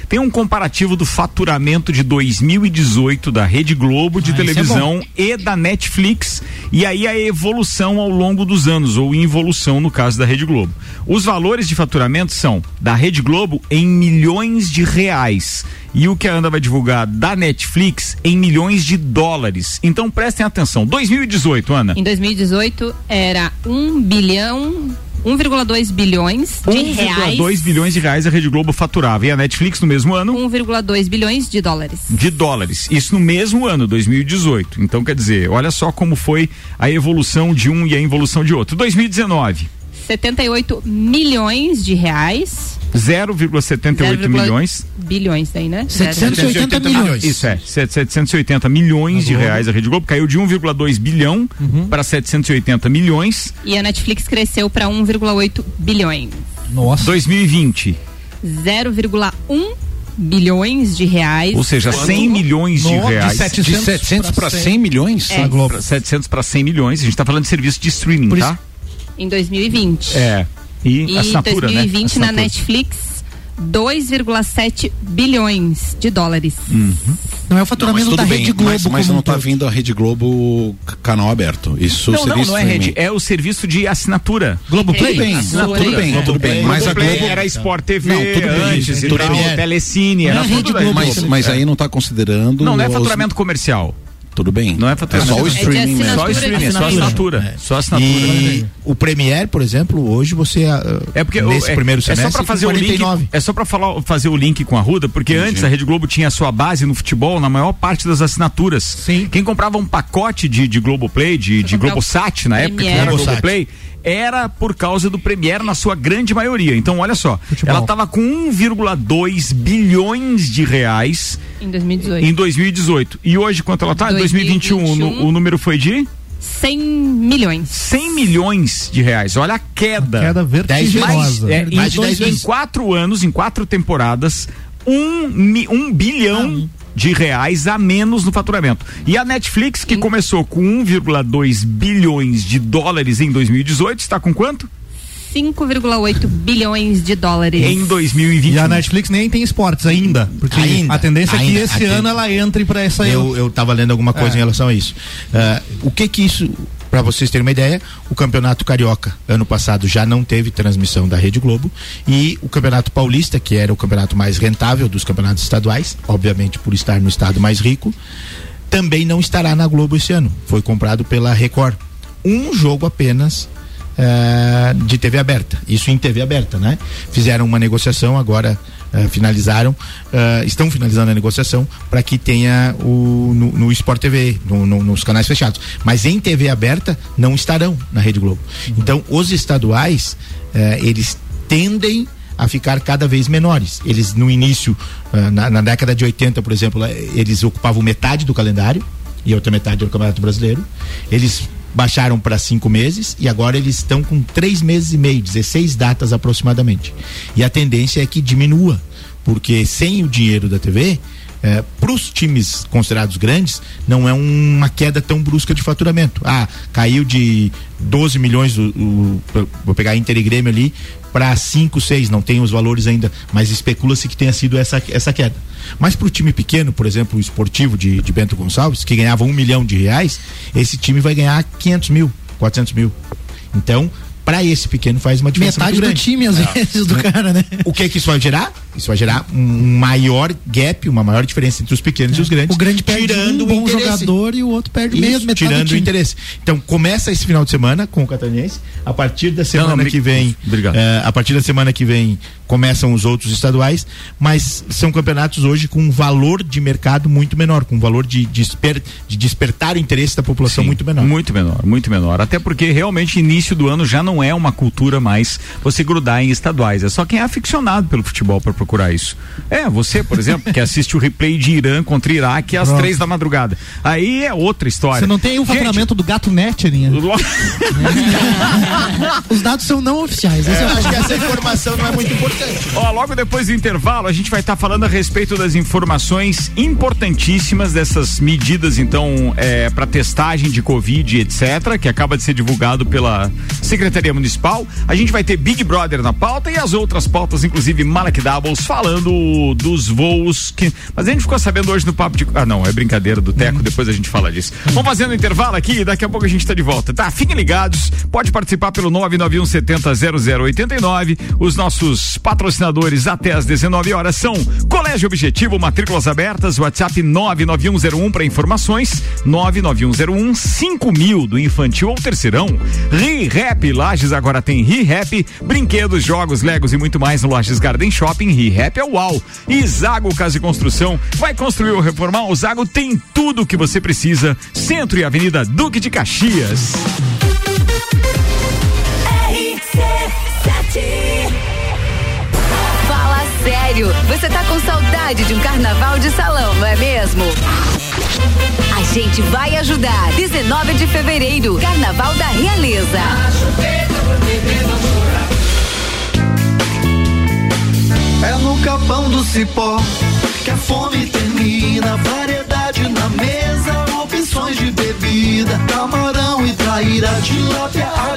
Tem um comparativo do faturamento de 2018 da Rede Globo de Ah, é televisão e da Netflix e aí a evolução ao longo dos anos ou involução no caso da Rede Globo. Os valores de faturamento são da Rede Globo em milhões de reais e o que a Ana vai divulgar da Netflix em milhões de dólares. Então prestem atenção. 2018, Ana. Em 2018 era 1 bilhão, 1,2 bilhões de reais. 1,2 bilhões de reais a Rede Globo faturava. E a Netflix no mesmo ano, 1,2 bilhões de dólares. de dólares. Isso no mesmo ano, 2018. Então, quer dizer, olha só como foi a evolução de um e a involução de outro. 2019. 78 milhões de reais. 0,78 milhões. Bilhões aí, né? 780 milhões. Isso é, 780 milhões de reais a Rede Globo, caiu de 1,2 bilhão Uhum. para 780 milhões. E a Netflix cresceu para 1,8 bilhões. Nossa. 2020, 0,1 bilhões de reais. ou seja, 100 milhões de Nossa, reais. 700 De 700 para 100 milhões? É. Pra 700 para 100 milhões. A gente está falando de serviço de streaming, Por tá? Em 2020. É. E, E assinatura, 2020 né? na. Netflix, 2,7 bilhões de dólares. Hum. Não é o Não, faturamento tudo da bem, Rede Globo mas, mas não um tá todo. vindo a Rede Globo canal aberto. Isso Não, não, serviço não é rede, é o serviço de assinatura. Globoplay? Tudo bem, Assinatura tudo bem, tudo bem. Mas a Globo Globo era Sport TV Não, tudo bem, antes e tudo tal, bem. Telecine, Não era é tudo. Globo. Mas, mas aí não está considerando. Não, não é os- faturamento comercial. Tudo bem. Não é faturamento. só o É de streaming mesmo. Só assinatura. streaming, é só Assinatura. assinatura. Só assinatura. E o Premier, por exemplo, hoje você ah, É porque nesse o- é, primeiro é só semestre para fazer com o link, 49. é só para fazer o link com a Ruda, porque antes a Rede Globo tinha a sua base no futebol na maior parte das assinaturas. Sim. Quem comprava um pacote de, de Globoplay, de, de Globosat na época que era Globosat. Globoplay, era por causa do Premier na sua grande maioria. Então, olha só, Futebol. ela estava com 1,2 bilhões de reais Em 2018. em 2018. E hoje quanto ela tá? Em 2021, 2021. o, o número foi de 100 milhões. 100 milhões de reais. Olha a queda. Queda vertiginosa. É, Mais de em, 10 em quatro anos, em quatro temporadas, um, mi- um bilhão de reais a menos no faturamento. E a Netflix, que começou com 1,2 bilhões de dólares em 2018, está com quanto? 5,8 bilhões de dólares. Em 2021. E a Netflix nem tem esportes ainda. Porque Ainda, a tendência é que ainda, esse ano ela entre pra essa. Eu, eu tava lendo alguma coisa É. em relação a isso. Ah, o que que isso, para vocês terem uma ideia, o Campeonato Carioca, ano passado, já não teve transmissão da Rede Globo. E o Campeonato Paulista, que era o campeonato mais rentável dos campeonatos estaduais, obviamente por estar no estado mais rico, também não estará na Globo esse ano. Foi comprado pela Record. Um jogo apenas eh, de TV aberta. Isso em TV aberta, né? Fizeram uma negociação, agora eh, finalizaram, eh, estão finalizando a negociação para que tenha o no, no Sport TV, no- no- nos canais fechados. Mas em TV aberta não estarão na Rede Globo. Então os estaduais eh, eles tendem a ficar cada vez menores. Eles no início, na, na década de 80, por exemplo, eles ocupavam metade do calendário e a outra metade do Campeonato Brasileiro. Eles baixaram para cinco meses e agora eles estão com três meses e meio, 16 datas aproximadamente. E a tendência é que diminua, porque sem o dinheiro da TV, para os times considerados grandes, não é uma queda tão brusca de faturamento. Ah, caiu de 12 milhões, o, o- vou pegar Inter e Grêmio ali, para 5, 6, não tem os valores ainda, mas especula-se que tenha sido essa, essa queda. Mas para o time pequeno, por exemplo, o esportivo de, de Bento Gonçalves, que ganhava um milhão de reais, esse time vai ganhar 500 mil, 400 mil. Então, para esse pequeno faz uma diferença Metade muito do time, às vezes, do cara, né? O que que isso vai gerar? Isso vai gerar um maior gap, uma maior diferença entre os pequenos e os grandes. O grande perde tirando um bom interesse. jogador e o outro perde Isso, metade do tirando o interesse. Então começa esse final de semana com o Catarinense. A partir da semana não, me- que vem, Obrigado. eh, a partir da semana que vem começam os outros estaduais, mas são campeonatos hoje com um valor de mercado muito menor, com um valor de, desper, de despertar o interesse da população Sim, muito menor. Muito menor, muito menor. Até porque realmente início do ano já não é uma cultura mais você grudar em estaduais. É só quem é aficionado pelo futebol para procurar isso. É, você, por exemplo, que assiste o replay de Irã contra Iraque às Pronto. três da madrugada. Aí é outra história. Você não tem o Gente, faturamento do gato net, Aninha? (laughs) Os dados são não oficiais. é o Acho que essa informação não é muito importante. Ó, logo depois do intervalo, a gente vai estar falando a respeito das informações importantíssimas dessas medidas, então, é, para testagem de Covid, etc., que acaba de ser divulgado pela Secretaria Municipal. A gente vai ter Big Brother na pauta e as outras pautas, inclusive Malek Doubles, falando dos voos que. Mas a gente ficou sabendo hoje no papo de. Ah, não, é brincadeira do Teco, depois a gente fala disso. Vamos fazendo intervalo aqui e daqui a pouco a gente tá de volta, tá? Fiquem ligados, pode participar pelo 991 70 0089. Os nossos patrocinadores até às 19 horas são Colégio Objetivo, matrículas abertas, WhatsApp 99101 para informações, 99101 5000 do infantil ou terceirão. ReHap Lages agora tem ReHap, brinquedos, jogos, legos e muito mais no Lages Garden Shopping. ReHap é uau. E Zago Casa e Construção vai construir ou reformar? O Zago tem tudo o que você precisa. Centro e Avenida Duque de Caxias. RC7 Fala sério, você tá com saudade de um carnaval de salão, não é mesmo? A gente vai ajudar. 19 de fevereiro, Carnaval da Realeza. É no capão do cipó que a fome termina. Variedade na mesa, opções de bebida. Camarão e traíra, tilápia, a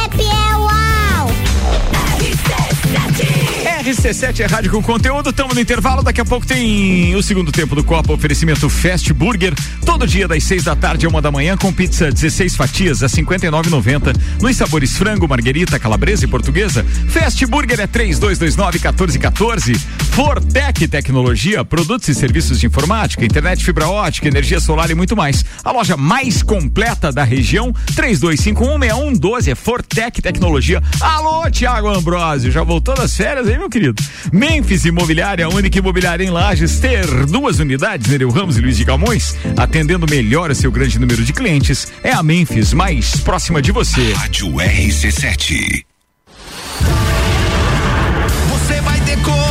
RC7 é rádio com conteúdo, estamos no intervalo, daqui a pouco tem o segundo tempo do Copa, oferecimento Fast Burger, todo dia das 6 da tarde a uma da manhã com pizza 16 fatias a 59,90 nos sabores frango, marguerita, calabresa e portuguesa. Fast Burger é 3229 1414. Fortec Tecnologia, produtos e serviços de informática, internet fibra ótica, energia solar e muito mais. A loja mais completa da região, 32516112 é Fortec Tecnologia. Alô, Tiago Ambrosio, já voltou das férias aí, meu querido? Memphis Imobiliária, a única imobiliária em Lages, ter duas unidades, Nereu Ramos e Luiz de Camões, atendendo melhor o seu grande número de clientes, é a Memphis mais próxima de você. Rádio RC7. Você vai decolar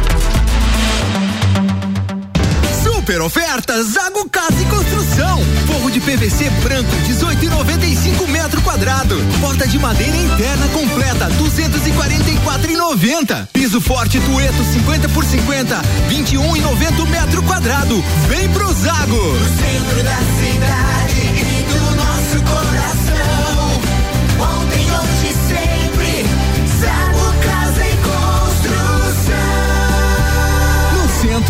Super oferta Zago Casa e Construção. Forro de PVC branco 18,95 metro quadrado. Porta de madeira interna completa 244,90. Piso forte Tueto 50 por 50 21,90 metro quadrado. Vem pro Zago. No centro da cidade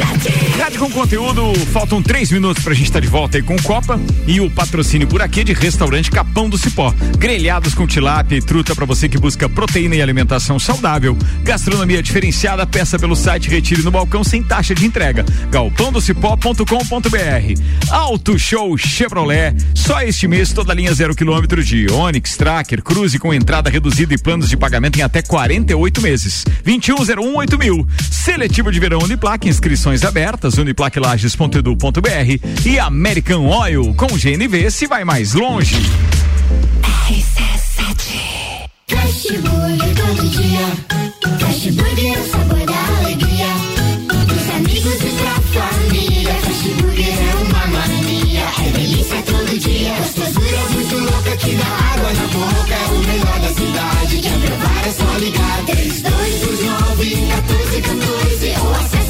Rádio com conteúdo, faltam três minutos pra gente estar de volta aí com Copa e o patrocínio por aqui é de restaurante Capão do Cipó. Grelhados com tilápia e truta pra você que busca proteína e alimentação saudável. Gastronomia diferenciada, peça pelo site Retire no balcão sem taxa de entrega. galpãodocipó.com.br. Auto Show Chevrolet, só este mês toda linha zero quilômetro de Onix, Tracker, Cruze com entrada reduzida e planos de pagamento em até 48 meses. 21018000. mil. Seletivo de verão Uniplaque, inscrições abertas, uniplaquilages.edu.br e American Oil com GNV se vai mais longe. Fast Burger todo dia. É o sabor da alegria. Amigos e família. É uma mania. É delícia todo dia. Gostosura muito que dá água na boca. É o melhor da cidade. Que é É só ligar 3229 1414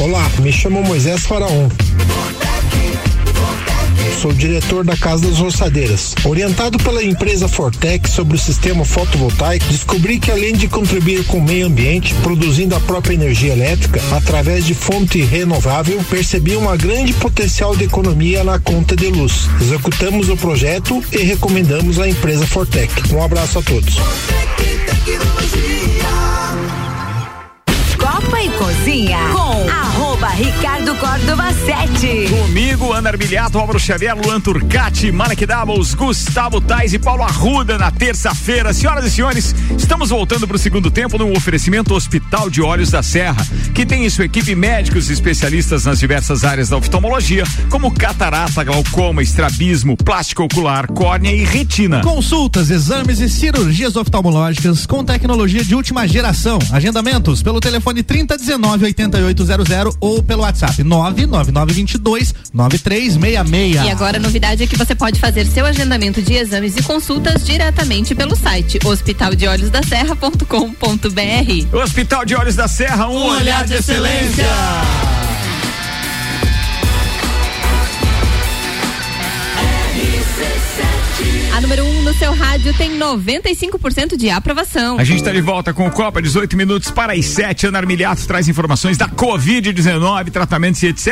Olá, me chamo Moisés Faraon. Sou diretor da Casa das Roçadeiras. Orientado pela empresa Fortec sobre o sistema fotovoltaico, descobri que além de contribuir com o meio ambiente, produzindo a própria energia elétrica através de fonte renovável, percebi uma grande potencial de economia na conta de luz. Executamos o projeto e recomendamos a empresa Fortec. Um abraço a todos. Copa e Cozinha com arroba Ricardo Córdova 7. Comigo, Ana Armiliato, Álvaro Xavier, Luan Turcati, Malek Doubles, Gustavo Tais e Paulo Arruda na terça-feira. Senhoras e senhores, estamos voltando para o segundo tempo no oferecimento Hospital de Olhos da Serra, que tem em sua equipe médicos e especialistas nas diversas áreas da oftalmologia, como catarata, glaucoma, estrabismo, plástico ocular, córnea e retina. Consultas, exames e cirurgias oftalmológicas com tecnologia de última geração. Agendamentos pelo telefone 3019 8800 ou pelo WhatsApp 99922 9366. E agora a novidade é que você pode fazer seu agendamento de exames e consultas diretamente pelo site hospitaldeolhosdaserra.com.br. Hospital de Olhos da Serra, um, Um olhar de excelência. Número 1 um no seu rádio tem 95% de aprovação. A gente está de volta com o Copa, 18 minutos para as 7. Ana Armiliato traz informações da Covid-19, tratamentos e etc.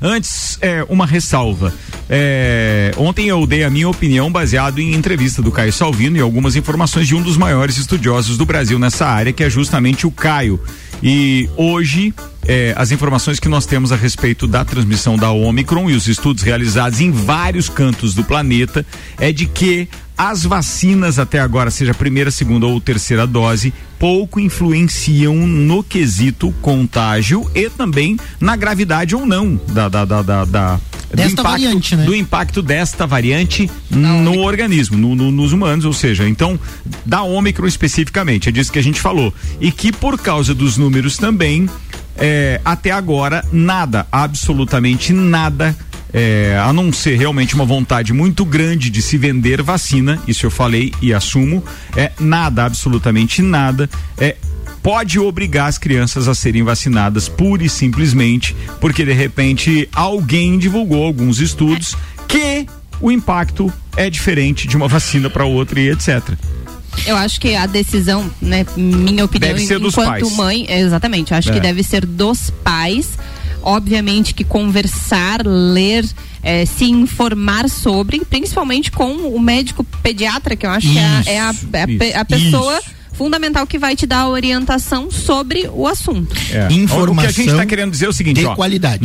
Antes, é, uma ressalva. É, ontem eu dei a minha opinião baseado em entrevista do Caio Salvino e algumas informações de um dos maiores estudiosos do Brasil nessa área, que é justamente o Caio. E hoje, é, as informações que nós temos a respeito da transmissão da Omicron e os estudos realizados em vários cantos do planeta é de que as vacinas até agora, seja primeira, segunda ou terceira dose, pouco influenciam no quesito contágio e também na gravidade ou não da, da, da, da, da Desta impacto, variante, né? do impacto desta variante no organismo, no- no- nos humanos, ou seja, então, da Ômicron especificamente, é disso que a gente falou. E que por causa dos números também, é, até agora, nada, absolutamente nada. é, a não ser realmente uma vontade muito grande de se vender vacina, isso eu falei e assumo, é nada, absolutamente nada, é pode obrigar as crianças a serem vacinadas pura e simplesmente porque de repente alguém divulgou alguns estudos que o impacto é diferente de uma (laughs) vacina para outra e etc. Eu acho que a decisão, né, minha opinião, Deve ser dos enquanto pais. mãe, é, exatamente, eu acho É. que deve ser dos pais. Obviamente que conversar, ler, eh, se informar sobre, principalmente com o médico pediatra, que eu acho que é a- é a, é a pe- a isso, pessoa fundamental que vai te dar a orientação sobre o assunto. É. O que a gente está querendo dizer é o seguinte, ó,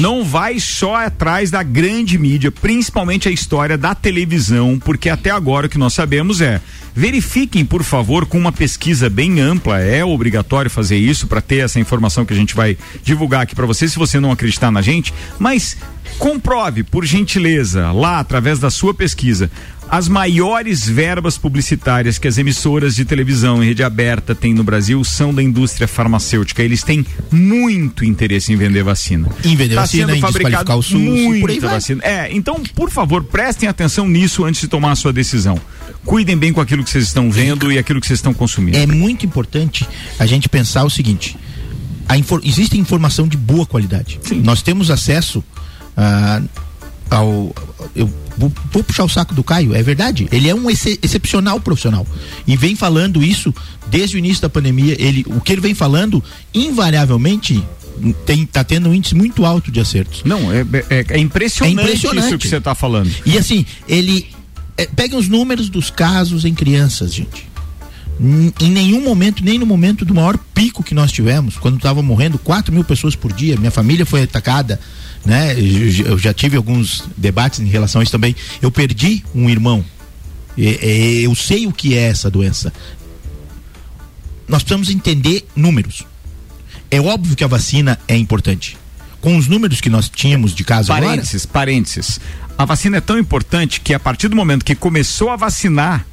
Não vai só atrás da grande mídia, principalmente a história da televisão, porque até agora o que nós sabemos é verifiquem, por favor, com uma pesquisa bem ampla, é obrigatório fazer isso para ter essa informação que a gente vai divulgar aqui para você, se você não acreditar na gente, mas comprove, por gentileza, lá através da sua pesquisa, as maiores verbas publicitárias que as emissoras de televisão em rede aberta têm no Brasil são da indústria farmacêutica. Eles têm muito interesse em vender vacina. Em vender Tá vacina, sendo em fabricado desqualificar o SUS, e muita vacina. É, então, por favor, prestem atenção nisso antes de tomar a sua decisão. Cuidem bem com aquilo que vocês estão vendo e aquilo que vocês estão consumindo. É muito importante a gente pensar o seguinte: infor- existe informação de boa qualidade. Nós temos acesso ah, ao. Eu vou, vou puxar o saco do Caio, é verdade. Ele é um ex- excepcional profissional. E vem falando isso desde o início da pandemia. Ele, o que ele vem falando, invariavelmente. Tem, tá tendo um índice muito alto de acertos. Não, é, é, é impressionante, isso que você está falando. E assim, ele. É, peguem os números dos casos em crianças, gente. Em nenhum momento, nem no momento do maior pico que nós tivemos, quando estava morrendo 4 mil pessoas por dia, minha família foi atacada, né? Eu já tive alguns debates em relação a isso também. Eu perdi um irmão. Eu sei o que é essa doença. Nós precisamos entender números. É óbvio que a vacina é importante. Com os números que nós tínhamos de casos parênteses, agora... Parênteses, A vacina é tão importante que a partir do momento que começou a vacinar,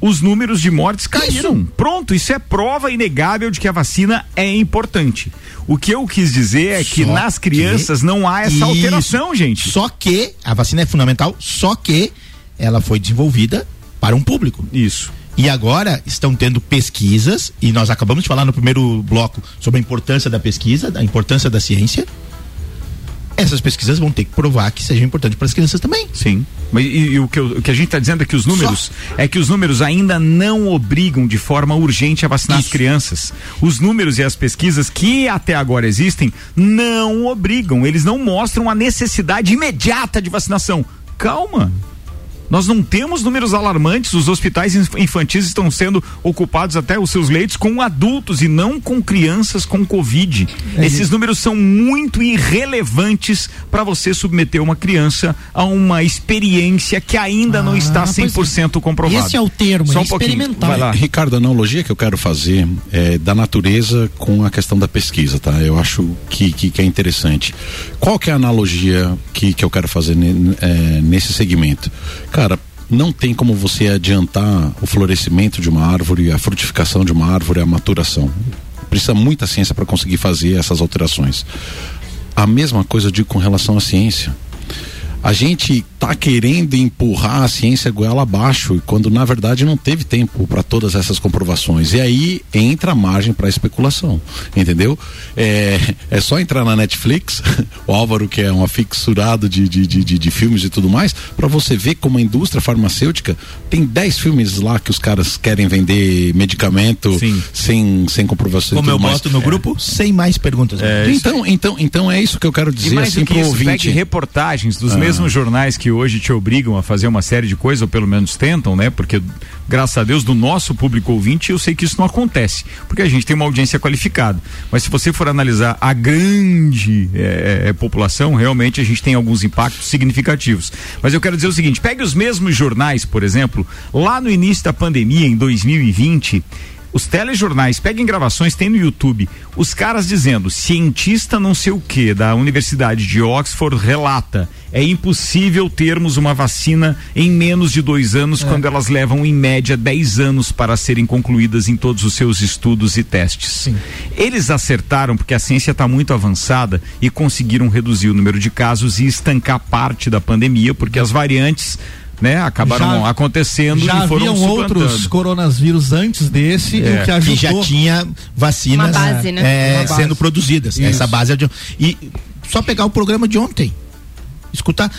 os números de mortes caíram. Isso. Pronto, isso é prova inegável de que a vacina é importante. O que eu quis dizer é que nas crianças que... não há essa isso. alteração, gente. Só que a vacina é fundamental, só que ela foi desenvolvida para um público. Isso. E agora estão tendo pesquisas, e nós acabamos de falar no primeiro bloco sobre a importância da pesquisa, da importância da ciência essas pesquisas vão ter que provar que seja importante para as crianças também. Sim. Mas e, e o, que eu, o, que a gente está dizendo é que os números Só. é que os números ainda não obrigam de forma urgente a vacinar Isso. as crianças. Os números e as pesquisas que até agora existem não obrigam, eles não mostram a necessidade imediata de vacinação. Calma. Nós não temos números alarmantes, os hospitais infantis estão sendo ocupados até os seus leitos com adultos e não com crianças com Covid. É Esses isso. números são muito irrelevantes para você submeter uma criança a uma experiência que ainda ah, não está 100% é. comprovada. Esse é o termo, Só um experimental. Vai lá. Ricardo, a analogia que eu quero fazer é da natureza com a questão da pesquisa, tá? Eu acho que, que, que é interessante. Qual que é a analogia que, que eu quero fazer é, nesse segmento? Cara, não tem como você adiantar o florescimento de uma árvore, a frutificação de uma árvore, a maturação. Precisa muita ciência para conseguir fazer essas alterações. A mesma coisa eu digo com relação à ciência a gente tá querendo empurrar a ciência goela abaixo, quando na verdade não teve tempo para todas essas comprovações. E aí entra a margem para especulação, entendeu? É, é só entrar na Netflix, (laughs) o Álvaro, que é um afixurado de, de, de, de, de filmes e tudo mais, para você ver como a indústria farmacêutica tem 10 filmes lá que os caras querem vender medicamento sem, sem comprovação. Como eu mais. boto no é. grupo, sem mais perguntas. É, então, então, então é isso que eu quero dizer assim pro ouvinte. reportagens dos ah mesmos jornais que hoje te obrigam a fazer uma série de coisas, ou pelo menos tentam, né? Porque, graças a Deus, do nosso público ouvinte, eu sei que isso não acontece, porque a gente tem uma audiência qualificada. Mas se você for analisar a grande é, população, realmente a gente tem alguns impactos significativos. Mas eu quero dizer o seguinte: pegue os mesmos jornais, por exemplo, lá no início da pandemia, em 2020 os telejornais, peguem gravações, tem no YouTube, os caras dizendo, cientista não sei o que, da Universidade de Oxford relata, é impossível termos uma vacina em menos de dois anos, é. quando elas levam em média 10 anos para serem concluídas em todos os seus estudos e testes. Sim. Eles acertaram porque a ciência está muito avançada e conseguiram reduzir o número de casos e estancar parte da pandemia, porque as variantes né, acabaram já, acontecendo já e foram haviam outros coronavírus antes desse é. o que já tinha vacinas base, né? é, sendo produzidas Isso. essa base é de, e só pegar o programa de ontem escutar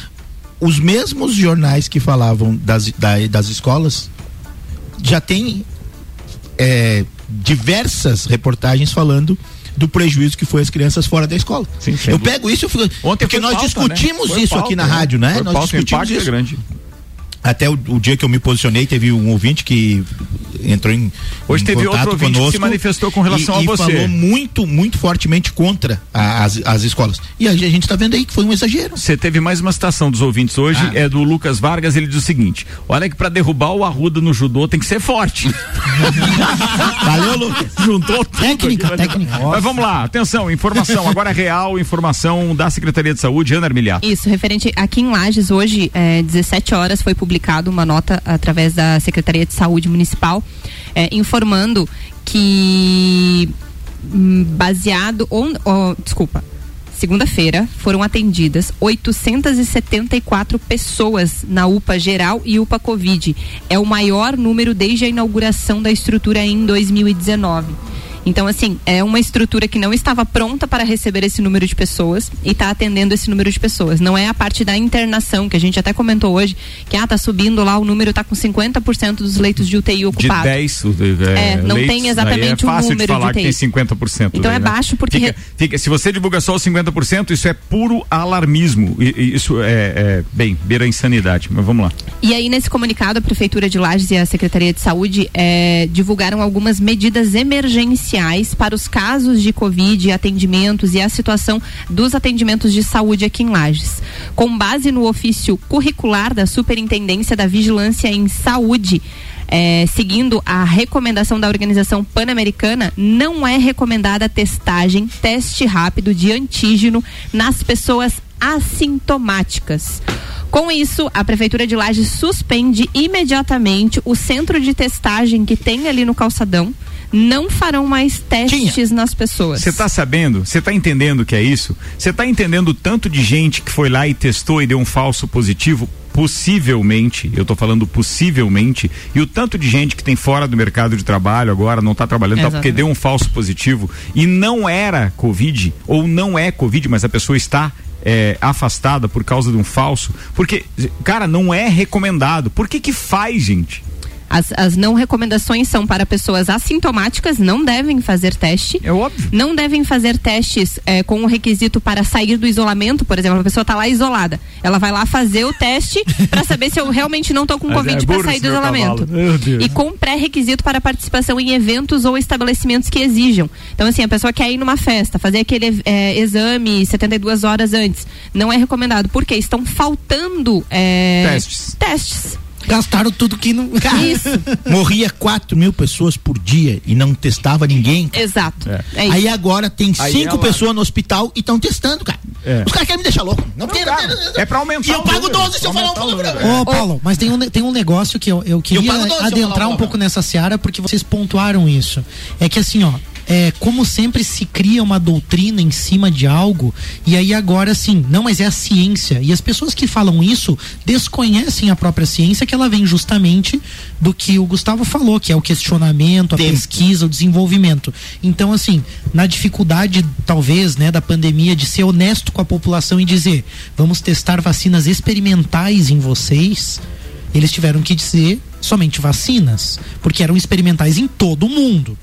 os mesmos jornais que falavam das, da, das escolas já tem é, diversas reportagens falando do prejuízo que foi as crianças fora da escola. Sim, eu pego isso, eu fico, Ontem porque nós pauta, discutimos né? isso pauta, aqui na né? rádio, né? Foi nós discutimos isso. É grande. Até o, o, dia que eu me posicionei, teve um ouvinte que entrou em. Hoje em teve outro ouvinte conosco, que se manifestou com relação e, a você. E falou muito, muito fortemente contra a, as, as escolas. E a, a gente está vendo aí que foi um exagero. Você teve mais uma citação dos ouvintes hoje, ah. é do Lucas Vargas, ele diz o seguinte: olha que para derrubar o Arruda no judô tem que ser forte. (laughs) Valeu, Lucas. Juntou tudo. Técnica, aqui, técnica. Mas vamos lá, atenção, informação, agora é real, informação da Secretaria de Saúde, Ana Armiliato. Isso, referente aqui em Lages, hoje, é, 17 horas, foi publicado uma nota através da Secretaria de Saúde Municipal é, informando que hum, baseado ou, ou desculpa segunda-feira foram atendidas 874 pessoas na UPA geral e UPA Covid. É o maior número desde a inauguração da estrutura em 2019. Então, assim, é uma estrutura que não estava pronta para receber esse número de pessoas e está atendendo esse número de pessoas. Não é a parte da internação, que a gente até comentou hoje, que ah, tá subindo lá, o número está com 50% dos leitos de UTI ocupados. De 10, é, é não leitos, tem exatamente é o número de falar de UTI. que tem 50%. Então daí, é né? baixo porque fica, fica, se você divulga só os 50%, isso é puro alarmismo. Isso é, é bem, beira a insanidade, mas vamos lá. E aí nesse comunicado a prefeitura de Lages e a Secretaria de Saúde é, divulgaram algumas medidas emergenciais para os casos de covid, atendimentos e a situação dos atendimentos de saúde aqui em Lages. Com base no ofício curricular da Superintendência da Vigilância em Saúde, é, seguindo a recomendação da Organização Pan-Americana, não é recomendada testagem, teste rápido de antígeno nas pessoas assintomáticas. Com isso, a Prefeitura de Lages suspende imediatamente o centro de testagem que tem ali no calçadão. Não farão mais testes Tinha. nas pessoas. Você está sabendo? Você está entendendo o que é isso? Você está entendendo o tanto de gente que foi lá e testou e deu um falso positivo? possivelmente, eu estou falando possivelmente, e o tanto de gente que tem fora do mercado de trabalho agora, não está trabalhando, tá porque deu um falso positivo e não era Covid, ou não é Covid, mas a pessoa está é, afastada por causa de um falso, porque, cara, não é recomendado. Por que que faz, gente? As, as não recomendações são para pessoas assintomáticas, não devem fazer teste. É óbvio. Não devem fazer testes é, com o requisito para sair do isolamento, por exemplo, a pessoa está lá isolada. Ela vai lá fazer o teste (laughs) para saber se eu realmente não estou com Covid é para sair do isolamento. E com pré-requisito para participação em eventos ou estabelecimentos que exijam. Então, assim, a pessoa quer ir numa festa, fazer aquele é, exame 72 horas antes. Não é recomendado, porque estão faltando é, testes. testes. Gastaram tudo que não. (laughs) Isso. Morria 4 mil pessoas por dia e não testava ninguém. Exato. É. É Aí agora tem 5 é pessoas no hospital e estão testando, cara. É. Os caras querem me deixar louco. Não, não, tem, cara, não tem, É pra aumentar. E eu pago 12 se eu falar um Ô, Paulo, mas tem um, tem um negócio que eu, eu queria eu adentrar um pouco nessa seara porque vocês pontuaram isso. É que assim, ó, é, como sempre se cria uma doutrina em cima de algo e aí agora sim, não, mas é a ciência. E as pessoas que falam isso desconhecem a própria ciência que ela vem justamente do que o Gustavo falou, que é o questionamento, a Tempo. pesquisa, o desenvolvimento. Então, assim, na dificuldade, talvez, né, da pandemia, de ser honesto com a população e dizer, vamos testar vacinas experimentais em vocês, eles tiveram que dizer somente vacinas, porque eram experimentais em todo o mundo.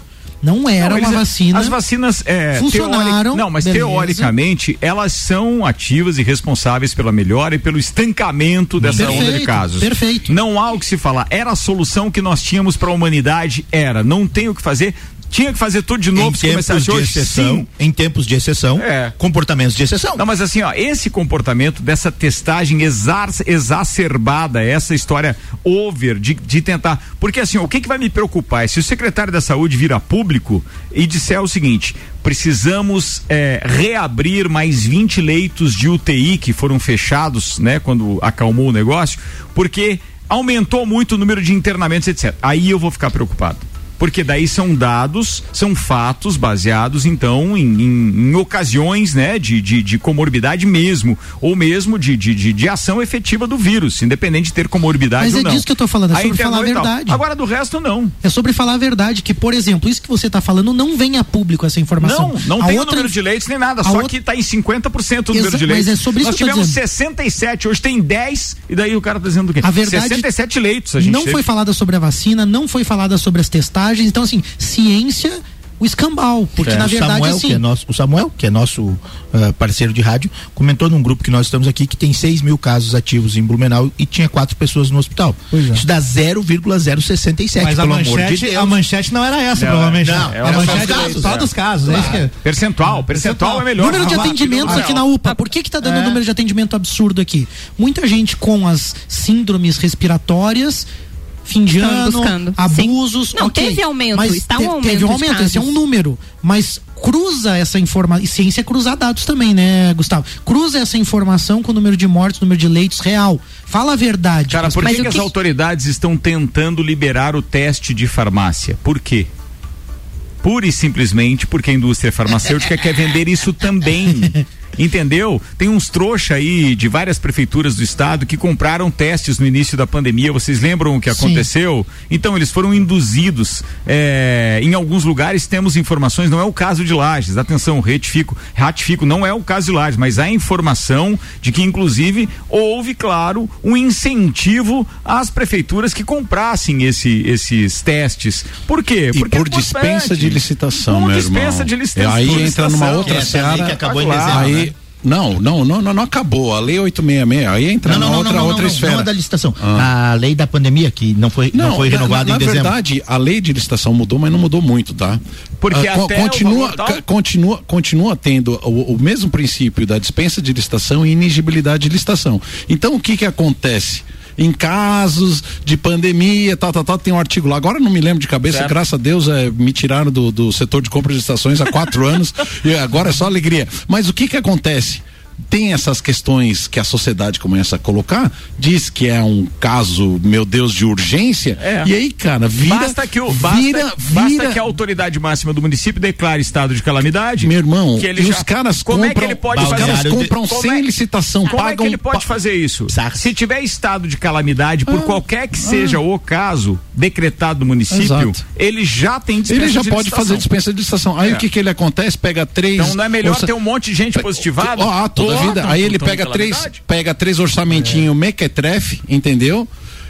Não era não, uma vacina. As vacinas é, funcionaram. Não, mas beleza. teoricamente elas são ativas e responsáveis pela melhora e pelo estancamento dessa perfeito, onda de casos. Perfeito. Não há o que se falar. Era a solução que nós tínhamos para a humanidade? Era. Não tem o que fazer tinha que fazer tudo de novo em se de hoje? exceção, Sim. em tempos de exceção, é. comportamentos de exceção. Não, mas assim, ó, esse comportamento dessa testagem exar, exacerbada, essa história over de, de tentar, porque assim, o que que vai me preocupar é se o secretário da saúde vir a público e disser o seguinte, precisamos é, reabrir mais 20 leitos de UTI que foram fechados, né, quando acalmou o negócio, porque aumentou muito o número de internamentos, etc. Aí eu vou ficar preocupado porque daí são dados, são fatos baseados então em, em, em ocasiões né, de, de, de, comorbidade mesmo, ou mesmo de, de, de, ação efetiva do vírus, independente de ter comorbidade Mas ou é não. disso que eu estou falando, é sobre falar a verdade. Agora do resto não. É sobre falar a verdade, que por exemplo, isso que você está falando não vem a público essa informação. Não, não a tem outra... o número de leitos nem nada, só outra... que está em 50% o número Exa... de leitos. Mas é sobre isso Nós que tivemos 67, hoje tem 10, e daí o cara está dizendo o quê? A verdade 67 leitos a gente Não teve. foi falada sobre a vacina, não foi falada sobre as testagens, então assim, ciência o escambau, porque é, na verdade Samuel, assim, que é nosso, o Samuel, que é nosso uh, parceiro de rádio, comentou num grupo que nós estamos aqui que tem 6 mil casos ativos em Blumenau e tinha quatro pessoas no hospital. É. Isso dá 0,067. Mas a manchete, de a manchete não era essa, não, provavelmente. Não, é, a manchete era só é. dos casos. Claro. É isso que... Percentual, percentual, é melhor. Número de atendimentos aqui na UPA. Por que que tá dando um número de atendimento absurdo aqui? Muita gente com as síndromes respiratórias fim de Estão ano, buscando. abusos. Sim. Não, okay. teve aumento, mas está um aumento. Teve um aumento, esse é um número. Mas cruza essa informação. E ciência é cruzar dados também, né, Gustavo? Cruza essa informação com o número de mortes, número de leitos real. Fala a verdade. Cara, por que, que, as autoridades estão tentando liberar o teste de farmácia? Por quê? Pura e simplesmente porque a indústria farmacêutica quer vender isso também. (laughs) Entendeu? Tem uns trouxa aí de várias prefeituras do estado que compraram testes no início da pandemia. Vocês lembram o que aconteceu? Sim. Então, eles foram induzidos. É, em alguns lugares temos informações, não é o caso de Lages. Atenção, retifico, ratifico, não é o caso de Lages, mas há informação de que, inclusive, houve, claro, um incentivo às prefeituras que comprassem esse, esses testes. Por quê? E Porque por é dispensa de licitação, por meu dispensa irmão. de licitação. Aí entra numa outra seara. Que acabou em dezembro, aí, né? Não, não, não, não, não acabou. A lei 866, aí entra não, não, outra, não, não, outra não, esfera. Não, a da licitação. Ah. A lei da pandemia, que não foi, não, não foi renovada na, em dezembro. Na verdade, a lei de licitação mudou, mas não mudou muito, tá? Porque ah, até continua, continua, continua tendo o, o mesmo princípio da dispensa de licitação e inigibilidade de licitação. Então, o que que acontece? Em casos de pandemia, tal, tal, tal, tem um artigo lá. Agora não me lembro de cabeça, certo. graças a Deus é, me tiraram do, do setor de compra de estações há quatro (laughs) anos e agora é só alegria. Mas o que que acontece? Tem essas questões que a sociedade começa a colocar, diz que é um caso, meu Deus, de urgência, é. e aí, cara, vira. Basta que, o, basta, vira, basta que a autoridade máxima do município declare estado de calamidade. Meu irmão, que ele já, os caras como compram, é que ele pode os fazer caras compram sem é, licitação, como pagam. é que ele pode fazer isso? Se tiver estado de calamidade, por ah, qualquer que seja ah. o caso decretado no município, Exato. ele já tem dispensa Ele já de pode fazer dispensa de licitação. Aí é. o que que ele acontece? Pega três. Então não é melhor ter um monte de gente positivada? Ah, toda a vida. Aí ele pega três, pega três orçamentinhos é. mequetrefe, entendeu?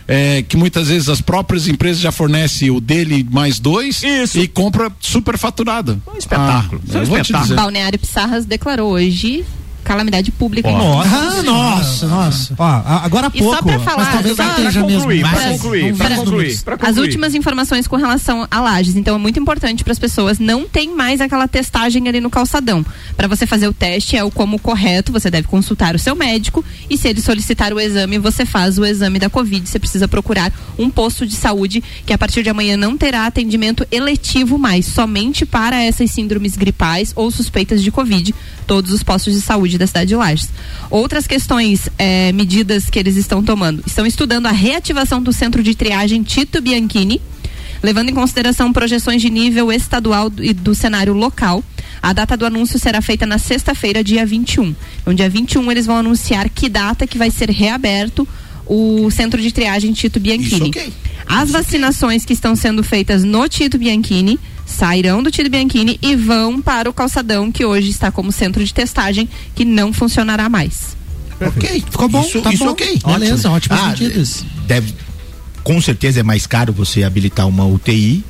É, que muitas vezes as próprias empresas já fornecem o dele mais dois Isso. e compra super faturado. Um espetáculo. Ah, um espetáculo. Balneário Pissarras declarou hoje calamidade pública. Nossa, ah, nossa, nossa. Ó, agora há pouco. E só pra falar, mas só pra concluir, pra concluir, pra concluir, pra concluir. As últimas informações com relação a lajes, então é muito importante para as pessoas, não tem mais aquela testagem ali no calçadão. Para você fazer o teste é o como correto, você deve consultar o seu médico e se ele solicitar o exame, você faz o exame da Covid, você precisa procurar um posto de saúde que a partir de amanhã não terá atendimento eletivo mais, somente para essas síndromes gripais ou suspeitas de Covid, todos os postos de saúde saúde da cidade de Lages. Outras questões, é, medidas que eles estão tomando, estão estudando a reativação do centro de triagem Tito Bianchini, levando em consideração projeções de nível estadual e do cenário local. A data do anúncio será feita na sexta-feira, dia 21. Então, dia 21 eles vão anunciar que data que vai ser reaberto o centro de triagem Tito Bianchini. Okay. As vacinações que estão sendo feitas no Tito Bianchini sairão do Tito Bianchini e vão para o calçadão que hoje está como centro de testagem que não funcionará mais. Ok, ficou bom, isso, tá isso bom. ok. Beleza, ótimos ah, medidas. Deve, com certeza é mais caro você habilitar uma UTI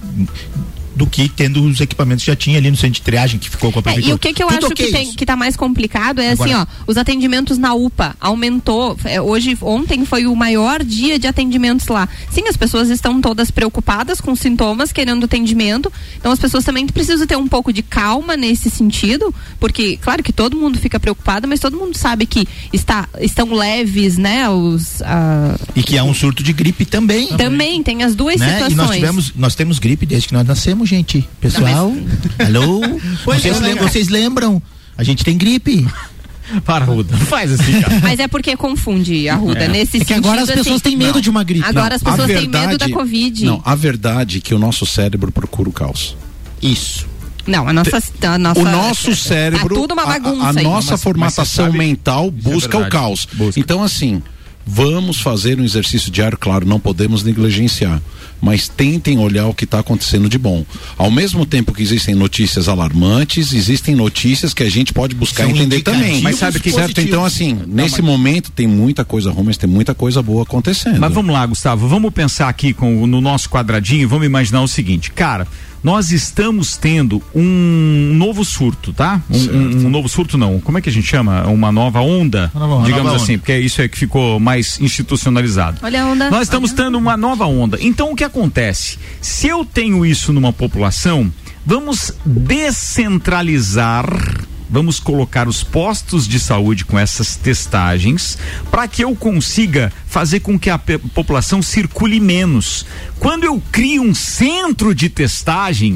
do que tendo os equipamentos que já tinha ali no centro de triagem que ficou com a prefeitura. É, e o que, que eu Tudo acho okay que, tem, que tá mais complicado é Agora, assim, ó, os atendimentos na UPA aumentou, é, hoje, ontem foi o maior dia de atendimentos lá. Sim, as pessoas estão todas preocupadas com sintomas, querendo atendimento, então as pessoas também precisam ter um pouco de calma nesse sentido, porque, claro que todo mundo fica preocupado, mas todo mundo sabe que está, estão leves, né, os... E que há um surto de gripe também. Também, tem as duas né? situações. E nós tivemos, nós temos gripe desde que nós nascemos gente. Pessoal, alô? (laughs) Vocês, é, lembram, vocês lembram? A gente tem gripe. Para, Ruda. Faz assim, cara. Mas é porque confunde, Arruda. É. Nesse é que agora as pessoas assim, têm medo não, de uma gripe. Agora não, as pessoas verdade, têm medo da Covid. Não, a verdade é que o nosso cérebro procura o caos. Isso. Não, a nossa, a nossa. O nosso cérebro. Tá tudo uma bagunça. A, a, a nossa mas, formatação mas mental é busca é o caos. Busca. Então, assim, Vamos fazer um exercício diário, claro, não podemos negligenciar, mas tentem olhar o que está acontecendo de bom. Ao mesmo tempo que existem notícias alarmantes, existem notícias que a gente pode buscar São entender também. Mas sabe que certo? Então, assim, não, nesse mas... momento tem muita coisa ruim, mas tem muita coisa boa acontecendo. Mas vamos lá, Gustavo, vamos pensar aqui com, no nosso quadradinho, vamos imaginar o seguinte, cara nós estamos tendo um novo surto, tá? Um, um, um, novo surto não, como é que a gente chama? Uma nova onda, uma nova, digamos nova assim, onda. porque isso é que ficou mais institucionalizado. Olha a onda. Nós estamos tendo uma nova onda. Então o que acontece? Se eu tenho isso numa população, vamos descentralizar vamos colocar os postos de saúde com essas testagens para que eu consiga fazer com que a população circule menos. Quando eu crio um centro de testagem.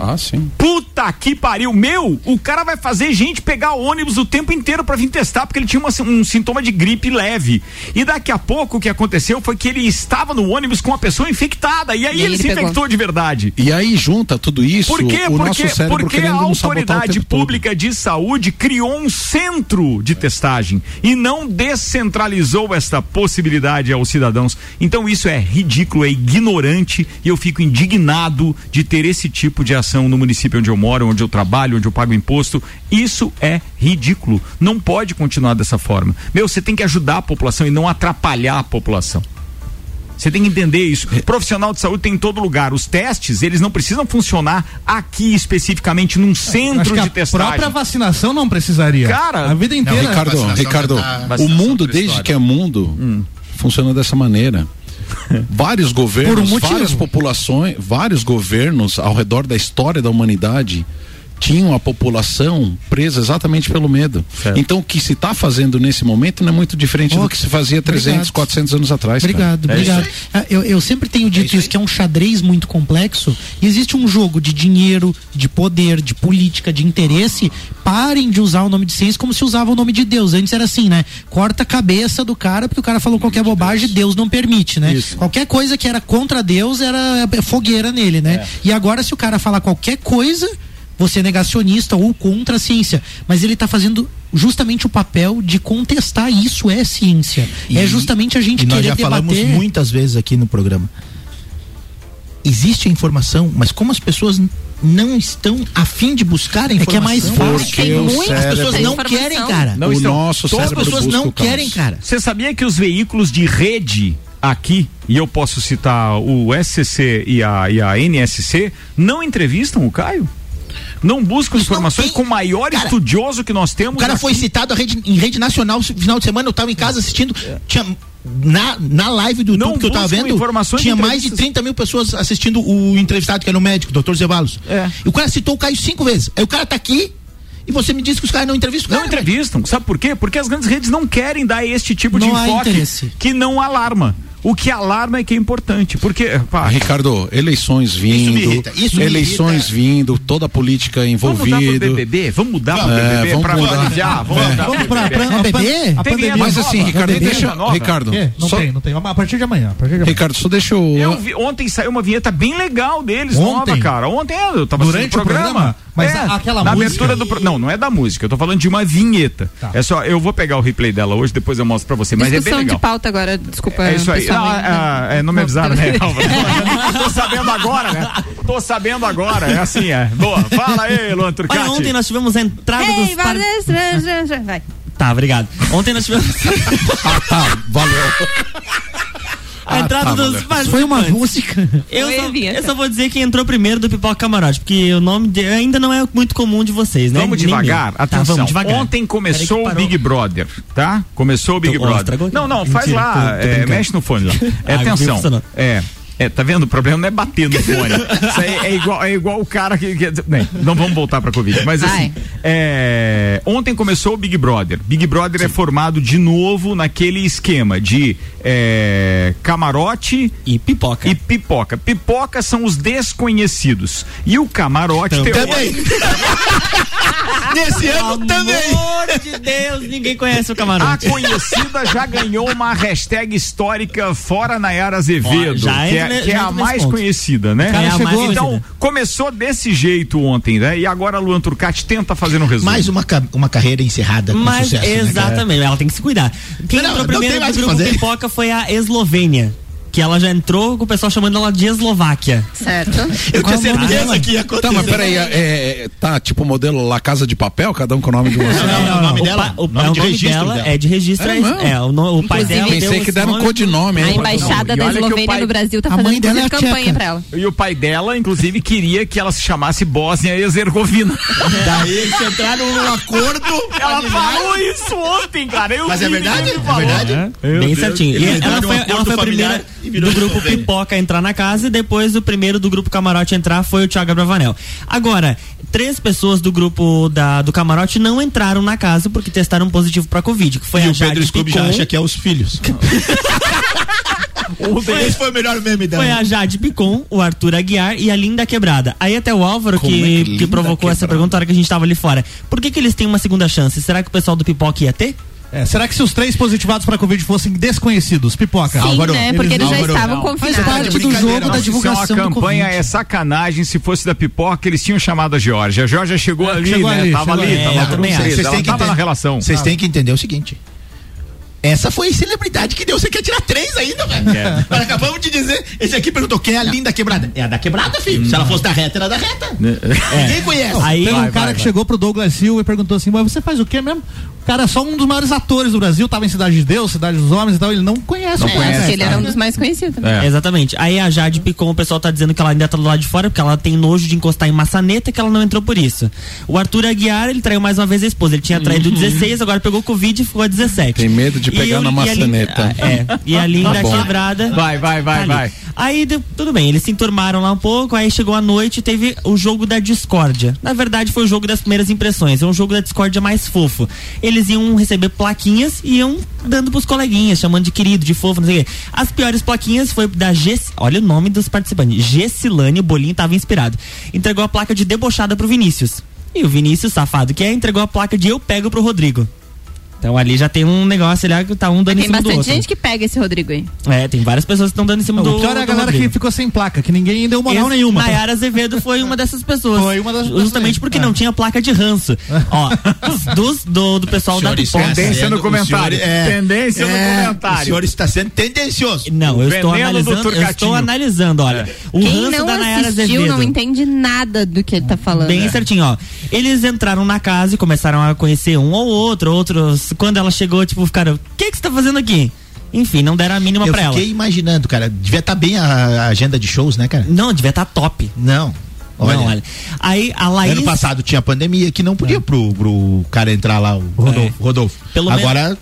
Ah, sim. Puta que pariu. Meu, o cara vai fazer gente pegar ônibus o tempo inteiro para vir testar, porque ele tinha uma, um sintoma de gripe leve. E daqui a pouco o que aconteceu foi que ele estava no ônibus com uma pessoa infectada. E aí e ele, ele, se pegou. infectou de verdade. E aí junta tudo isso. Por quê? O porque porque a autoridade pública todo. de saúde criou um centro de testagem e não descentralizou esta possibilidade aos cidadãos. Então isso é ridículo, é ignorante e eu fico indignado de ter esse tipo de ação no município onde eu moro, onde eu trabalho, onde eu pago imposto. Isso é ridículo. Não pode continuar dessa forma. Meu, você tem que ajudar a população e não atrapalhar a população. Você tem que entender isso. É. Profissional de saúde tem em todo lugar. Os testes, eles não precisam funcionar aqui especificamente num centro de testagem. A própria vacinação não precisaria. Cara, a vida inteira. Não, Ricardo, Ricardo, tá... o mundo desde que é mundo hum. Funciona dessa maneira. (laughs) vários governos, um várias populações, vários governos ao redor da história da humanidade tinham a população presa exatamente pelo medo. Certo. Então o que se está fazendo nesse momento não é muito diferente oh, do que se fazia 300, obrigado. 400 anos atrás. Obrigado, cara. obrigado. É eu, eu, sempre tenho dito é isso, que é um xadrez muito complexo e existe um jogo de dinheiro, de poder, de política, de interesse. Parem de usar o nome de ciência como se usava o nome de Deus. Antes era assim, né? Corta a cabeça do cara porque o cara falou qualquer bobagem, Deus não permite, né? Isso. Qualquer coisa que era contra Deus era fogueira nele, né? É. E agora se o cara falar qualquer coisa você é negacionista ou contra a ciência, mas ele está fazendo justamente o papel de contestar isso é ciência. E, é justamente a gente e nós já falamos muitas vezes aqui no programa. Existe a informação, mas como as pessoas não estão afim de buscar a informação. É que é mais fácil. Tem muitas pessoas não querem, cara. Não o estão, nosso todas as pessoas não querem, cara. Você sabia que os veículos de rede aqui, e eu posso citar o SCC e a, e a NSC, não entrevistam o Caio? Não buscam informações tem... com o maior cara, estudioso que nós temos. O cara aqui. foi citado rede, em rede nacional no final de semana, eu estava em casa assistindo, é. tinha na, na live do YouTube que eu tava vendo, tinha mais de 30 mil pessoas assistindo o entrevistado que era o médico, o doutor Zevalos. É. E o cara citou o Caio cinco vezes. Aí o cara tá aqui, e você me diz que os caras não entrevistam Não cara, entrevistam. Sabe por quê? Porque as grandes redes não querem dar este tipo não de enfoque que não alarma. O que alarma é que é importante, porque. Pá, Ricardo, eleições vindo, isso irrita, isso eleições vindo, toda a política envolvida. Vamos mudar pro BBB? Vamos mudar pro é, BBB vamos pra mudar. Vamos, é. vamos pra, BBB? A pandemia Mas assim, nova. Ricardo, deixa. Ricardo, não só, tem, não tem. A partir de amanhã. A partir de amanhã. Ricardo, só deixa eu. eu vi, ontem saiu uma vinheta bem legal deles, ontem. nova, cara. Ontem eu tava Durante o programa. programa mas é, aquela na música. abertura do não, não é da música. Eu tô falando de uma vinheta. Tá. É só, eu vou pegar o replay dela hoje, depois eu mostro pra você. Mas Discussão é bem legal. de pauta agora, desculpa. É isso aí. Não, ah, é, não me avisaram, né? (laughs) tô sabendo agora, né? Tô sabendo agora, é assim, é. Boa, fala aí, Luan Turcati. Olha, ontem nós tivemos a entrada hey, dos... Par... Vai. Tá, obrigado. Ontem nós tivemos... (laughs) ah, tá, valeu. A ah, entrada tá, dos participantes. Foi uma música. Eu só, eu só, vou dizer que entrou primeiro do Pipoca Camarote, porque o nome de, ainda não é muito comum de vocês, né? Vamos devagar, tá, atenção. Tá, vamos devagar. Ontem começou o Big Brother, tá? Começou o Big então, Brother. Não, não, faz Mentira, lá, tô, tô é, mexe no fone lá. (laughs) É, atenção. É, é, tá vendo? O problema não é bater no (laughs) fone. Isso aí é igual, é igual o cara que. que né, não vamos voltar pra Covid. Mas assim, é, ontem começou o Big Brother. Big Brother é Sim. é formado de novo naquele esquema de é, camarote e pipoca. E pipoca. Pipoca são os desconhecidos. E o camarote também. Também. (laughs) Nesse ano também. Pelo amor de Deus, ninguém conhece o camarote. A conhecida já ganhou uma hashtag histórica fora Nayara Azevedo. já que é, que é a mais ponto. conhecida, né? É chegou, então, começou desse jeito ontem, né? E agora a Luan Turcati tenta fazer um resumo. Mais uma, uma carreira encerrada com Mas, sucesso. Né, exatamente, né, ela tem que se cuidar. Quem não, entrou não, primeiro no grupo fazer. Pipoca foi a Eslovênia que ela já entrou com o pessoal chamando ela de Eslováquia. Certo. Eu tinha certeza que ia acontecer. Tá, mas peraí, é, é, tá tipo modelo La Casa de Papel, cada um com o nome de uma Não, não, não, o nome dela, o, nome, de registro dela, dela, é de registro, é, é, é o, o pai dela Pensei que deram um codinome. A embaixada da Eslovênia pai, no Brasil tá fazendo é campanha pra ela. E o pai dela, inclusive, queria que ela se chamasse Bósnia e Herzegovina. (laughs) Daí eles entraram num acordo. Ela falou isso ontem, cara. Mas é verdade? É verdade? Bem certinho. Ela foi a primeira do grupo Pipoca entrar na casa e depois o primeiro do grupo Camarote entrar foi o Thiago Bravanel. Agora, três pessoas do grupo da, do Camarote não entraram na casa porque testaram positivo para Covid, que foi e a o Pedro Scooby já acha que é os filhos. (laughs) Um deles foi o melhor meme dela. Foi a Jade Picon, o Arthur Aguiar e a Linda Quebrada. Aí até o Álvaro que, é que, que provocou essa pergunta na hora que a gente tava ali fora. Por que que eles têm uma segunda chance? Será que o pessoal do Pipoca ia ter? É, será que se os três positivados para Covid fossem desconhecidos, pipoca? Sim, Álvaro, né? Porque eles, já Álvaro, estavam não. confinados. Faz parte do jogo da divulgação Isso é uma do campanha, Covid. é sacanagem. Se fosse da pipoca, eles tinham chamado a Georgia. A Georgia chegou É, ali, chegou né? ali, tava chegou ali, ali. tava É, um acho. três, Vocês têm que tava entender- na relação. Vocês Ah. têm que entender o seguinte. Essa foi a celebridade que deu. Você quer tirar três ainda, velho? É. Nós (laughs) acabamos de dizer. Esse aqui perguntou quem é a linda quebrada. É a da quebrada, filho. Se ela fosse da reta, era da reta. Ninguém conhece. Aí Teve um Vai, cara vai, que vai. chegou pro Douglas Silva e perguntou assim: Mas você faz o quê mesmo? O cara é só um dos maiores atores do Brasil, tava em Cidade de Deus, Cidade dos Homens e tal. Ele não conhece Não o conhece, ele era um dos mais conhecidos. né? É. Exatamente. Aí a Jade Picon, o pessoal tá dizendo que ela ainda tá do lado de fora porque ela tem nojo de encostar em maçaneta que ela não entrou por isso. O Arthur Aguiar, ele traiu mais uma vez a esposa. Ele tinha traído 16, agora pegou Covid e ficou a 17. Tem medo de pegar eu- na e a maçaneta. Ah, É, e a linda Tá quebrada. Vai, vai, vai, ali. vai. Aí deu- tudo bem, eles se enturmaram lá um pouco, aí chegou a noite e teve o jogo da discórdia. Na verdade, foi o jogo das primeiras impressões, é um jogo da discórdia mais fofo. Eles iam receber plaquinhas e iam dando pros coleguinhas, chamando de querido, de fofo, não sei o quê. As piores plaquinhas foi da Gess, olha o nome dos participantes, Gessilane, o bolinho tava inspirado. Entregou a placa de debochada pro Vinícius. E o Vinícius, safado que é, entregou a placa de eu pego pro Rodrigo. Então ali já tem um negócio ali que tá um dando em Tem cima do bastante outro. gente que pega esse Rodrigo aí. É, tem várias pessoas que estão dando em cima do O pior é a galera Rodrigo. que ficou sem placa, que ninguém deu moral Esse- nenhuma. Nayara Azevedo foi uma dessas pessoas. Foi uma das pessoas. Justamente porque É. não tinha placa de ranço. Ó, dos, do, do pessoal da está Pipoca. Tendência no comentário. o é- Tendência no é, comentário. O senhor está sendo tendencioso. Não, eu estou analisando, eu estou analisando, olha. O Quem ranço não da Nayara assistiu Azevedo. não entende nada do que ele tá falando. Bem certinho, ó. Eles entraram na casa e começaram a conhecer um ou outro, outros. Quando ela chegou, tipo, ficaram, o que que você tá fazendo aqui? Enfim, não deram a mínima Eu pra ela. fiquei imaginando, cara. Devia estar bem a, a agenda de shows, né, cara? Não, devia estar top. Não. Olha, Não, olha. Aí a Laís. ano passado tinha pandemia que não podia pro, pro cara entrar lá, o Rodolfo. Rodolfo. Pelo Agora,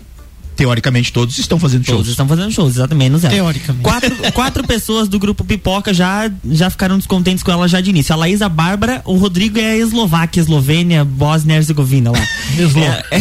teoricamente, todos estão fazendo Todos shows. estão fazendo shows, exatamente, menos ela. Teoricamente. Quatro, quatro pessoas do grupo Pipoca já, já ficaram descontentes com ela já de início. A Laísa Bárbara, o Rodrigo é a Eslováquia, Eslovênia, Bósnia e Herzegovina lá. (laughs) Eslo. É, é,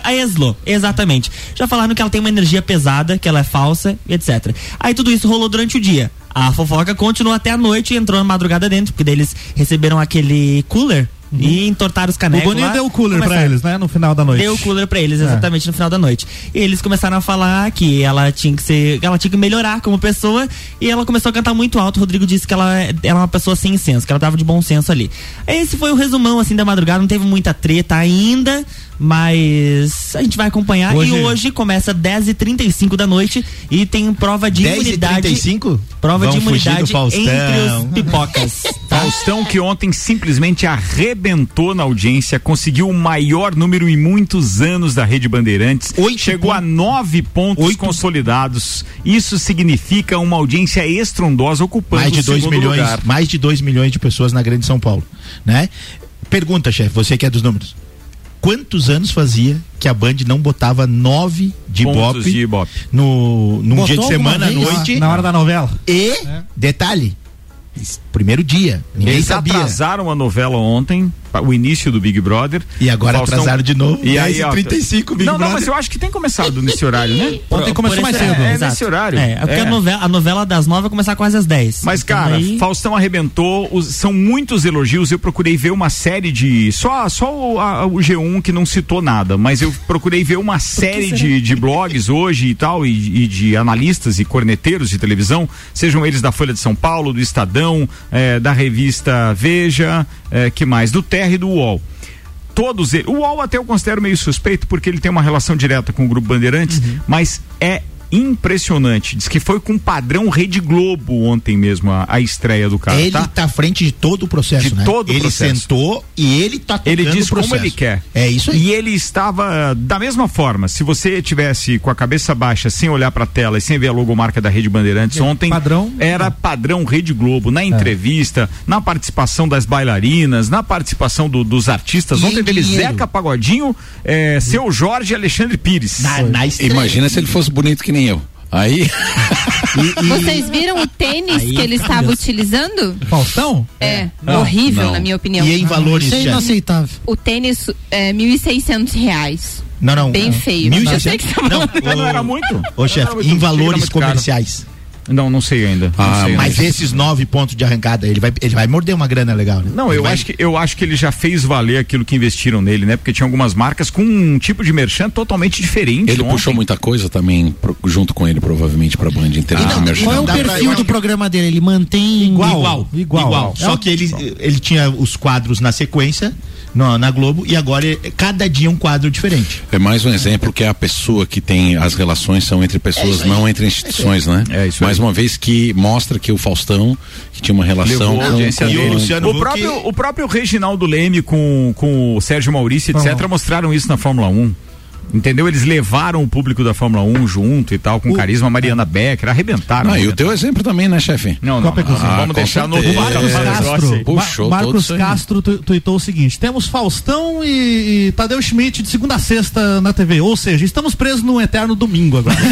(laughs) a Eslo, exatamente. Já falaram que ela tem uma energia pesada, que ela é falsa, etc. Aí tudo isso rolou durante o dia. A fofoca continuou até a noite e entrou na madrugada dentro, porque daí eles receberam aquele cooler e entortaram os O canecos. Boninho lá, deu o cooler pra eles, né? No final da noite. Deu o cooler pra eles, É. exatamente no final da noite. E eles começaram a falar que ela tinha que ser. Ela tinha que melhorar como pessoa. E ela começou a cantar muito alto. O Rodrigo disse que ela era uma pessoa sem senso, que ela tava de bom senso ali. Esse foi o resumão assim da madrugada. Não teve muita treta ainda. Mas a gente vai acompanhar. Hoje- E hoje começa 10h35 da noite e tem prova de 10 e imunidade. 35? Prova de Vão fugir do imunidade Faustão. entre os pipocas. (laughs) tá? Faustão que ontem simplesmente arrebentou na audiência, conseguiu o maior número em muitos anos da Rede Bandeirantes, chegou a nove pontos consolidados. Isso significa uma audiência estrondosa ocupando mais de o 2 segundo milhões, lugar. mais de 2 milhões de pessoas na Grande São Paulo, né? Pergunta, chefe, você que é dos números. Quantos anos fazia que a Band não botava nove de Pontos Ibope no num Botou dia de semana à noite? Na hora da novela. E detalhe, primeiro dia, ninguém Eles sabia. atrasaram a novela ontem, o início do Big Brother. E agora Faustão- atrasaram de novo, E aí, ó, 10h35 Big não, não, Brother. mas eu acho que tem começado nesse horário, né? Ontem começou mais cedo. É, Exato. nesse horário. É, é porque É. A, novela, a novela das nove vai começar quase às 10. Mas, Então, cara, aí- Faustão arrebentou, os- são muitos elogios. Eu procurei ver uma série de. Só, só o, a- o G1 que não citou nada, mas eu procurei ver uma série de, de blogs hoje e tal, e, e de analistas e corneteiros de televisão, sejam eles da Folha de São Paulo, do Estadão, eh, da revista Veja, eh, que mais? Do Terra e do UOL. Todos eles. O UOL até eu considero meio suspeito porque ele tem uma relação direta com o Grupo Bandeirantes, mas é impressionante. Diz que foi com padrão Rede Globo ontem mesmo a, a estreia do cara. ele tá? tá à frente de todo o processo, De né? todo o ele processo. sentou e ele tá tocando Ele diz o processo. como ele quer. É isso aí. E ele estava da mesma forma. Se você tivesse com a cabeça baixa, sem olhar para a tela e sem ver a logomarca da Rede Bandeirantes ontem, padrão? era padrão Rede Globo na entrevista, na participação das bailarinas, na participação do- dos artistas. E ontem em teve. Zeca Pagodinho, é, seu Jorge e Alexandre Pires. Na, na. Imagina se ele fosse bonito que nem eu. Aí. (laughs) e, e... Vocês viram o tênis Aí que ele estava utilizando? Faustão? É, é. horrível, não. na minha opinião. E em valores? Isso é inaceitável. O tênis é 1.600 reais. Não, não. Bem feio. Mil e seiscentos? Não, não, não era muito. Ô, chefe, em valores comerciais. Não, não sei ainda. Ah, sei, mas esses nove pontos de arrancada, ele vai, ele vai morder uma grana legal, né? Não, eu vai... acho, que, eu acho que ele já fez valer aquilo que investiram nele, né? Porque tinha algumas marcas com um tipo de merchan totalmente diferente. Ele ontem. puxou muita coisa também pro, junto com ele, provavelmente, pra Band em termos ah, de merchan. Qual é o perfil pra... do programa dele? Ele mantém igual. Igual. igual. igual. Só que ele, ele tinha os quadros na sequência no, na Globo e agora é, cada dia um quadro diferente. É mais um exemplo que é a pessoa que tem as relações são entre pessoas, é não entre instituições, né? É isso mais uma vez que mostra que o Faustão que tinha uma relação com, com, com o Luciano o próprio, o próprio Reginaldo Leme com, com o Sérgio Maurício, etc., mostraram isso na Fórmula 1. Entendeu? Eles levaram o público da Fórmula 1 junto e tal, com o... carisma Mariana Becker, arrebentaram. Não, e o teu exemplo também, né, chefe? Não, não. não. Ah, vamos deixar no Marcos Castro. Puxou Marcos Castro tuitou o seguinte: temos Faustão e, e Tadeu Schmidt de segunda a sexta na TV. Ou seja, estamos presos no eterno domingo agora. (laughs)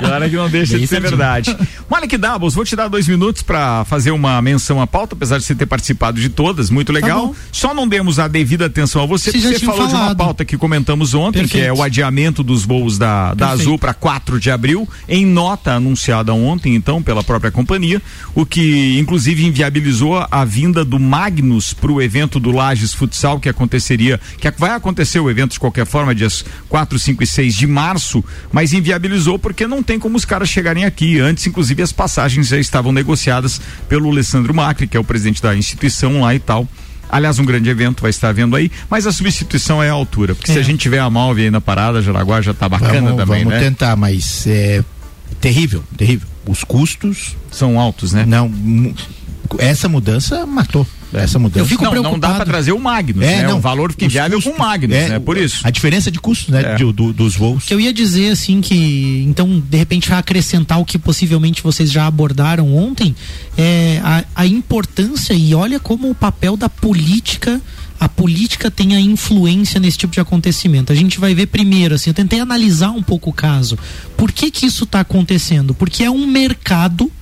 Agora que não deixa Bem de ser verdade. Malik Davos, vou te dar dois minutos para fazer uma menção à pauta, apesar de você ter participado de todas, muito legal. Tá Só não demos a devida atenção a você, você porque você falou falado. de uma pauta que comentamos ontem, Perfeito. que é o adiamento dos voos da, da Azul para 4 de abril, em nota anunciada ontem, então, pela própria companhia, o que inclusive inviabilizou a vinda do Magnus para o evento do Lages Futsal, que aconteceria, que vai acontecer o evento de qualquer forma, dias 4, 5 e 6 de março, mas inviabilizou porque não tem como os caras chegarem aqui. Antes, inclusive, as passagens já estavam negociadas pelo Alessandro Macri, que é o presidente da instituição lá e tal. Aliás, um grande evento vai estar vendo aí, mas a substituição é a altura, porque é. se a gente tiver a Malve aí na parada, Jaraguá já tá bacana vamos, também, vamos né? Vamos tentar, mas é terrível, terrível. Os custos são altos, né? Não, essa mudança matou. Essa mudança. Eu fico não, preocupado. não dá para trazer o Magnus, é, né? Não, o valor fica inviável com o Magnus, é, né? Por isso. A diferença de custos, né? É. De, do, dos voos. Eu ia dizer assim que, então, de repente, vai acrescentar o que possivelmente vocês já abordaram ontem, é a, a importância e olha como o papel da política a política tem a influência nesse tipo de acontecimento. A gente vai ver primeiro, assim, eu tentei analisar um pouco o caso. Por que que isso está acontecendo? Porque é um mercado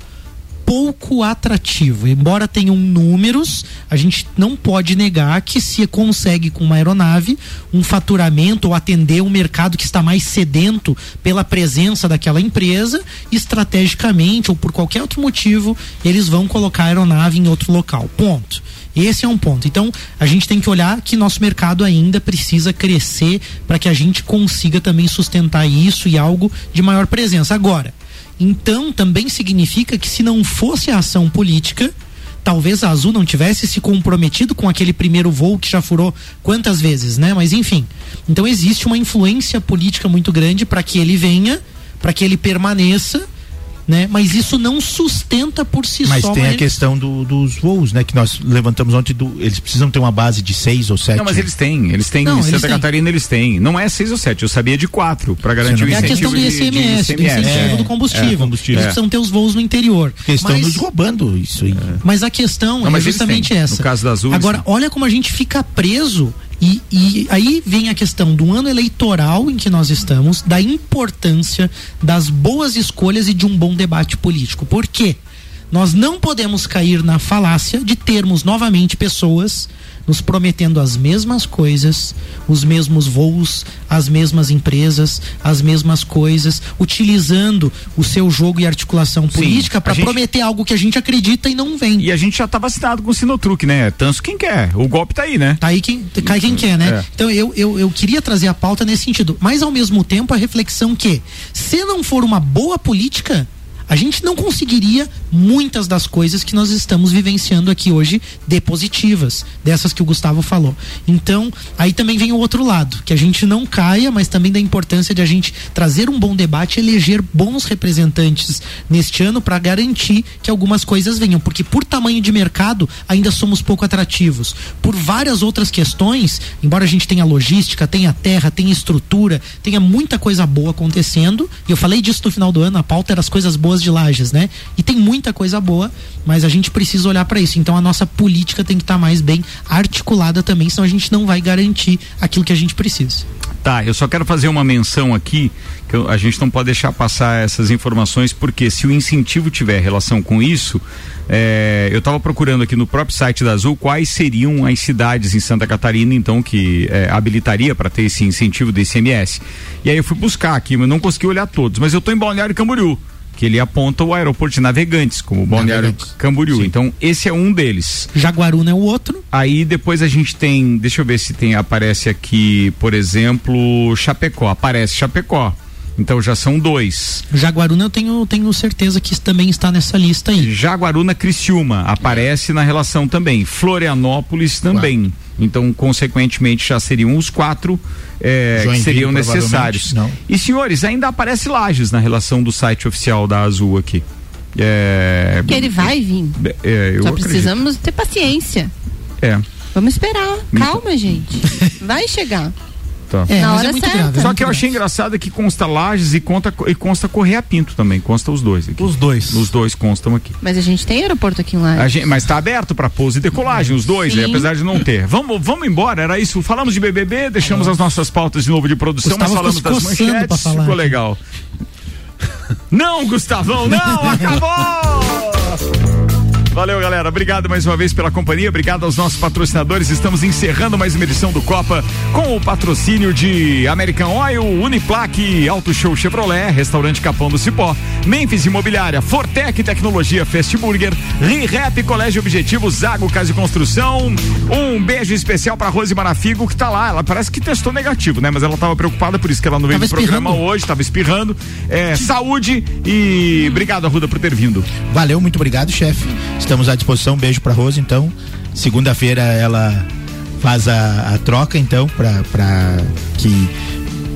pouco atrativo. Embora tenham números, a gente não pode negar que se consegue com uma aeronave um faturamento ou atender um mercado que está mais sedento pela presença daquela empresa, estrategicamente ou por qualquer outro motivo, eles vão colocar a aeronave em outro local. Ponto. Esse é um ponto. Então, a gente tem que olhar que nosso mercado ainda precisa crescer para que a gente consiga também sustentar isso e algo de maior presença. Agora, então também significa que se não fosse a ação política, talvez a Azul não tivesse se comprometido com aquele primeiro voo que já furou quantas vezes, né? Mas enfim. Então existe uma influência política muito grande para que ele venha, para que ele permaneça né? Mas isso não sustenta por si mas só. Mas tem a questão do, dos voos, né? Que nós levantamos ontem. Do, eles precisam ter uma base de seis ou sete. Não, mas eles têm. Eles têm. Não, em Santa Catarina eles têm. Não é seis ou sete. Eu sabia de quatro para garantir o incentivo. É a questão do ICMS, de, de ICMS. do incentivo é, do combustível. É, combustível. Eles precisam ter os voos no interior. Porque estão mas, nos roubando isso aí. Mas a questão não, é justamente essa. No caso da Azul. Agora, olha como a gente fica preso e, e, aí vem a questão do ano eleitoral em que nós estamos, da importância das boas escolhas e de um bom debate político. Por quê? Nós não podemos cair na falácia de termos novamente pessoas nos prometendo as mesmas coisas, os mesmos voos, as mesmas empresas, as mesmas coisas, utilizando o seu jogo e articulação política para gente... prometer algo que a gente acredita e não vem. E a gente já tá vacinado com o Sinotruque, né? Tanto quem quer. O golpe tá aí, né? Tá aí quem, cai quem quer, né? É. Então eu, eu, eu queria trazer a pauta nesse sentido, mas ao mesmo tempo a reflexão que, se não for uma boa política, a gente não conseguiria muitas das coisas que nós estamos vivenciando aqui hoje de positivas, dessas que o Gustavo falou. Então, aí também vem o outro lado, que a gente não caia, mas também da importância de a gente trazer um bom debate, eleger bons representantes neste ano para garantir que algumas coisas venham, porque por tamanho de mercado ainda somos pouco atrativos. Por várias outras questões, embora a gente tenha logística, tenha terra, tenha estrutura, tenha muita coisa boa acontecendo, e eu falei disso no final do ano, a pauta era as coisas boas pessoas de Lages, né? E tem muita coisa boa, mas a gente precisa olhar para isso. Então a nossa política tem que estar tá mais bem articulada também, senão a gente não vai garantir aquilo que a gente precisa. Tá, eu só quero fazer uma menção aqui, que a gente não pode deixar passar essas informações, porque se o incentivo tiver relação com isso, é, eu estava procurando aqui no próprio site da Azul quais seriam as cidades em Santa Catarina, então, que é, habilitaria para ter esse incentivo do ICMS. E aí eu fui buscar aqui, mas não consegui olhar todos. Mas eu estou em Balneário Camboriú que ele aponta o aeroporto de Navegantes, como o Balneário Camboriú. Sim. Então, esse é um deles. Jaguaruna é o outro. Aí depois a gente tem, deixa eu ver se tem, aparece aqui, por exemplo, Chapecó. Aparece Chapecó. Então já são dois. Jaguaruna eu tenho, tenho certeza que também está nessa lista aí. Jaguaruna Criciúma aparece é. na relação também. Florianópolis também. Quatro. Então, consequentemente, já seriam os quatro é, que seriam necessários. Não. E senhores, ainda aparece Lages na relação do site oficial da Azul aqui. É, que ele vai vir. É, Só acredito. precisamos ter paciência. É. Vamos esperar. Calma, gente. (laughs) Vai chegar. Tá. É, Na hora é certa. Grave, Só que eu achei engraçado que consta Lages e, conta, e consta Correia Pinto também. Consta os dois aqui. Os dois. Os dois constam aqui. Mas a gente tem aeroporto aqui em Lages. Gente, mas está aberto para pouso e decolagem, os dois, aí, apesar de não ter. Vamos, vamos embora, era isso. Falamos de BBB, deixamos ah. as nossas pautas de novo de produção, Gustavo mas falamos das manchetes. Ficou legal. não, Gustavão, não, acabou! (laughs) Valeu, galera. Obrigado mais uma vez pela companhia. Obrigado aos nossos patrocinadores. Estamos encerrando mais uma edição do Copa com o patrocínio de American Oil, Uniplaque, Auto Show Chevrolet, Restaurante Capão do Cipó, Memphis Imobiliária, Fortec Tecnologia, Fast Burger, ReHap, Colégio Objetivo, Zago Casa e Construção. Um beijo especial para Rose Marafigo que tá lá. Ela parece que testou negativo, né? Mas ela tava preocupada, por isso que ela não veio tava no programa hoje, tava espirrando. É, saúde e obrigado, Arruda, por ter vindo. Valeu, muito obrigado, chefe. Estamos à disposição. Um beijo para Rose, então. Segunda-feira ela faz a, a troca, então, para que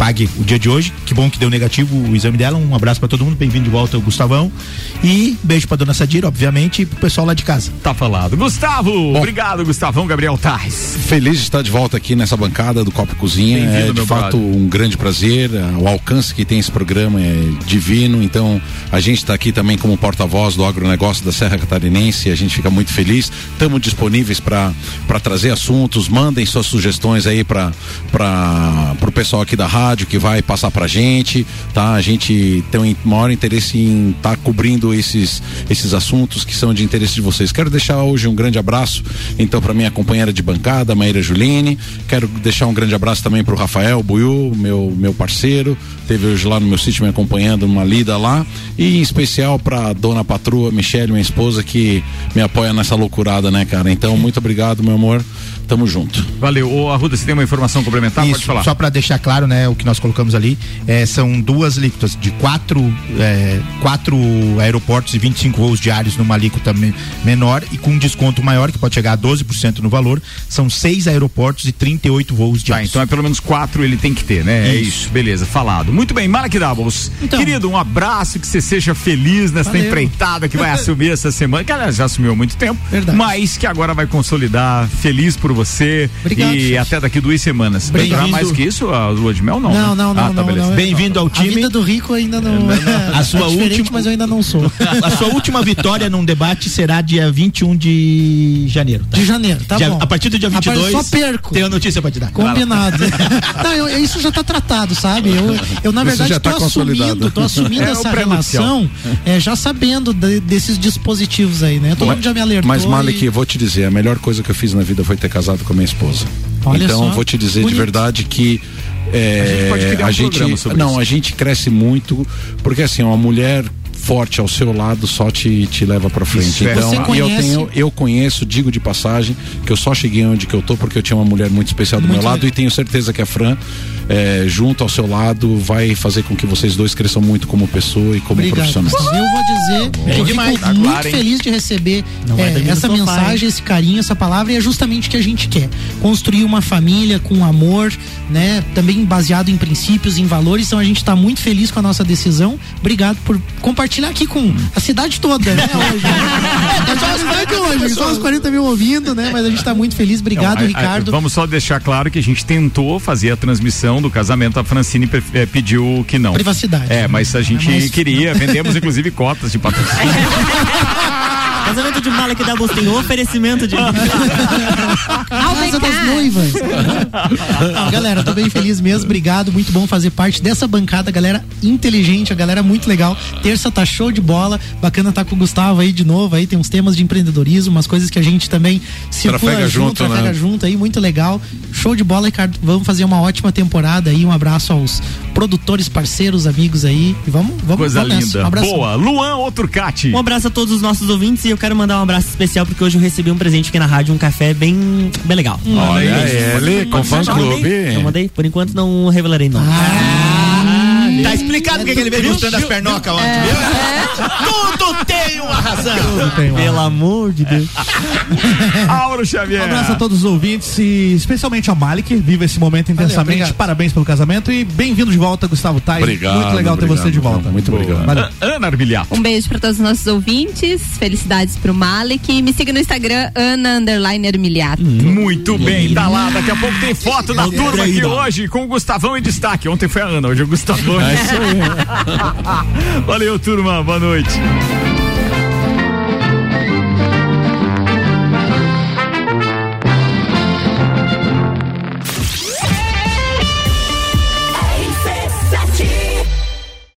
pague o dia de hoje. Que bom que deu negativo o exame dela. Um abraço para todo mundo. Bem-vindo de volta, Gustavão. E beijo para dona Sadira, obviamente, e pro pessoal lá de casa. Tá falado. Gustavo, bom, obrigado, Gustavão Gabriel Tais. Feliz de estar de volta aqui nessa bancada do Copo Cozinha. É de fato brother. um grande prazer. O alcance que tem esse programa é divino. Então, a gente está aqui também como porta-voz do agronegócio da Serra Catarinense. A gente fica muito feliz. Estamos disponíveis para trazer assuntos. Mandem suas sugestões aí para o pessoal aqui da rádio rádio que vai passar pra gente, tá? A gente tem um maior interesse em estar tá cobrindo esses, esses assuntos que são de interesse de vocês. Quero deixar hoje um grande abraço, então, para minha companheira de bancada, Maíra Juline. Quero deixar um grande abraço também pro Rafael Buiu, meu, meu parceiro. Teve hoje lá no meu sítio me acompanhando numa lida lá. E em especial pra dona patroa, Michelle, minha esposa, que me apoia nessa loucurada, né, cara? Então, muito obrigado, meu amor. Tamo junto. Valeu. Ô, Arruda, você tem uma informação complementar? Isso, Pode falar. Só para deixar claro, né, o que nós colocamos ali, é, são duas alíquotas de quatro, é, quatro aeroportos e 25 voos diários numa alíquota me, menor e com um desconto maior, que pode chegar a 12% no valor. São seis aeroportos e 38 voos tá, diários. Tá, então é pelo menos quatro ele tem que ter, né? É isso. É isso. Beleza, falado. Muito bem, Malak Doubles. Então, Querido, um abraço, que você seja feliz nessa valeu. empreitada que vai (laughs) assumir essa semana, que aliás já assumiu há muito tempo, Verdade. mas que agora vai consolidar. Feliz por você. Obrigado, e até daqui duas semanas. Vai durar mais que isso a lua de mel? Não. Não, né? não, não. Ah, tá, não, Bem-vindo ao time. A vida do rico ainda não. É, a sua é última, mas eu ainda não sou. (laughs) A sua última vitória num debate será dia 21 de janeiro. Tá? De janeiro, tá dia, bom. A partir do dia 22. Só perco. Tenho notícia pra te dar. Combinado. (laughs) não, eu, isso já tá tratado, sabe? Eu, eu na verdade, tô tá assumindo, tô assumindo (laughs) é essa relação é, já sabendo de, desses dispositivos aí, né? Todo mundo já me alertou. Mas, Malik, e... vou te dizer, a melhor coisa que eu fiz na vida foi ter casado com a minha esposa. Olha então, só, vou te dizer bonito. de verdade que é, a gente, a gente não, isso. a gente cresce muito porque assim, uma mulher forte ao seu lado só te, te leva para frente. É. Então, eu tenho, eu conheço, digo de passagem, que eu só cheguei onde que eu tô porque eu tinha uma mulher muito especial do muito meu lado legal. e tenho certeza que a Fran é, junto ao seu lado vai fazer com que vocês dois cresçam muito como pessoa e como Obrigado. profissionais. Eu vou dizer que eu demais. fico tá muito claro, feliz de receber é, essa mensagem, esse carinho, essa palavra e é justamente o que a gente quer. Construir uma família com amor, né? Também baseado em princípios, em valores. Então a gente está muito feliz com a nossa decisão. Obrigado por compartilhar compartilhar aqui com a cidade toda, né? Hoje. (laughs) é só a cidade hoje, só os 40 mil ouvindo, né? Mas a gente tá muito feliz. Obrigado, Não, a- a- Ricardo. vamos só deixar claro que a gente tentou fazer a transmissão do casamento, a Francine pe- eh, pediu que não. Privacidade. É, mas a gente Mas- queria, vendemos inclusive cotas de patrocínio. (laughs) Casamento de Malek da Bus tem oferecimento de. (laughs) Casa das noivas. (laughs) Galera, tô bem feliz mesmo. Obrigado. Muito bom fazer parte dessa bancada. Galera inteligente, a galera muito legal. Terça tá show de bola. Bacana tá com o Gustavo aí de novo. Aí tem uns temas de empreendedorismo, umas coisas que a gente também circula Trafega junto, junto, trafega né? junto aí. Muito legal. Show de bola, Ricardo. Vamos fazer uma ótima temporada aí. Um abraço aos produtores, parceiros, amigos aí. E vamos, vamos Coisa vamos nessa. linda. Um abraço. Boa. Luan ou Turcati? Um abraço a todos os nossos ouvintes e eu quero mandar um abraço especial porque hoje eu recebi um presente aqui na rádio, um café bem, bem legal. Olha ele, com fã Já mandei? clube. Já mandei? Por enquanto não revelarei não. Tá explicado o que, que ele veio mostrando as pernocas ontem, É. viu? Tudo tem uma razão. Pelo amor de Deus. (laughs) Auro Xavier. Um abraço a todos os ouvintes e especialmente ao Malik. Viva esse momento intensamente. obrigado. Parabéns pelo casamento e bem-vindo de volta, Gustavo Tais. Obrigado, Muito legal ter obrigado, você de volta. muito obrigado. Valeu. Ana Armiliato. Um beijo para todos os nossos ouvintes. Felicidades pro Malek. Me siga no Instagram, Ana Underline Ermiliato. Muito bem, tá lá. Daqui a pouco tem foto da turma aqui hoje com o Gustavão em destaque. Ontem foi a Ana, hoje é o Gustavão. É isso aí. (laughs) Valeu, turma. Boa noite.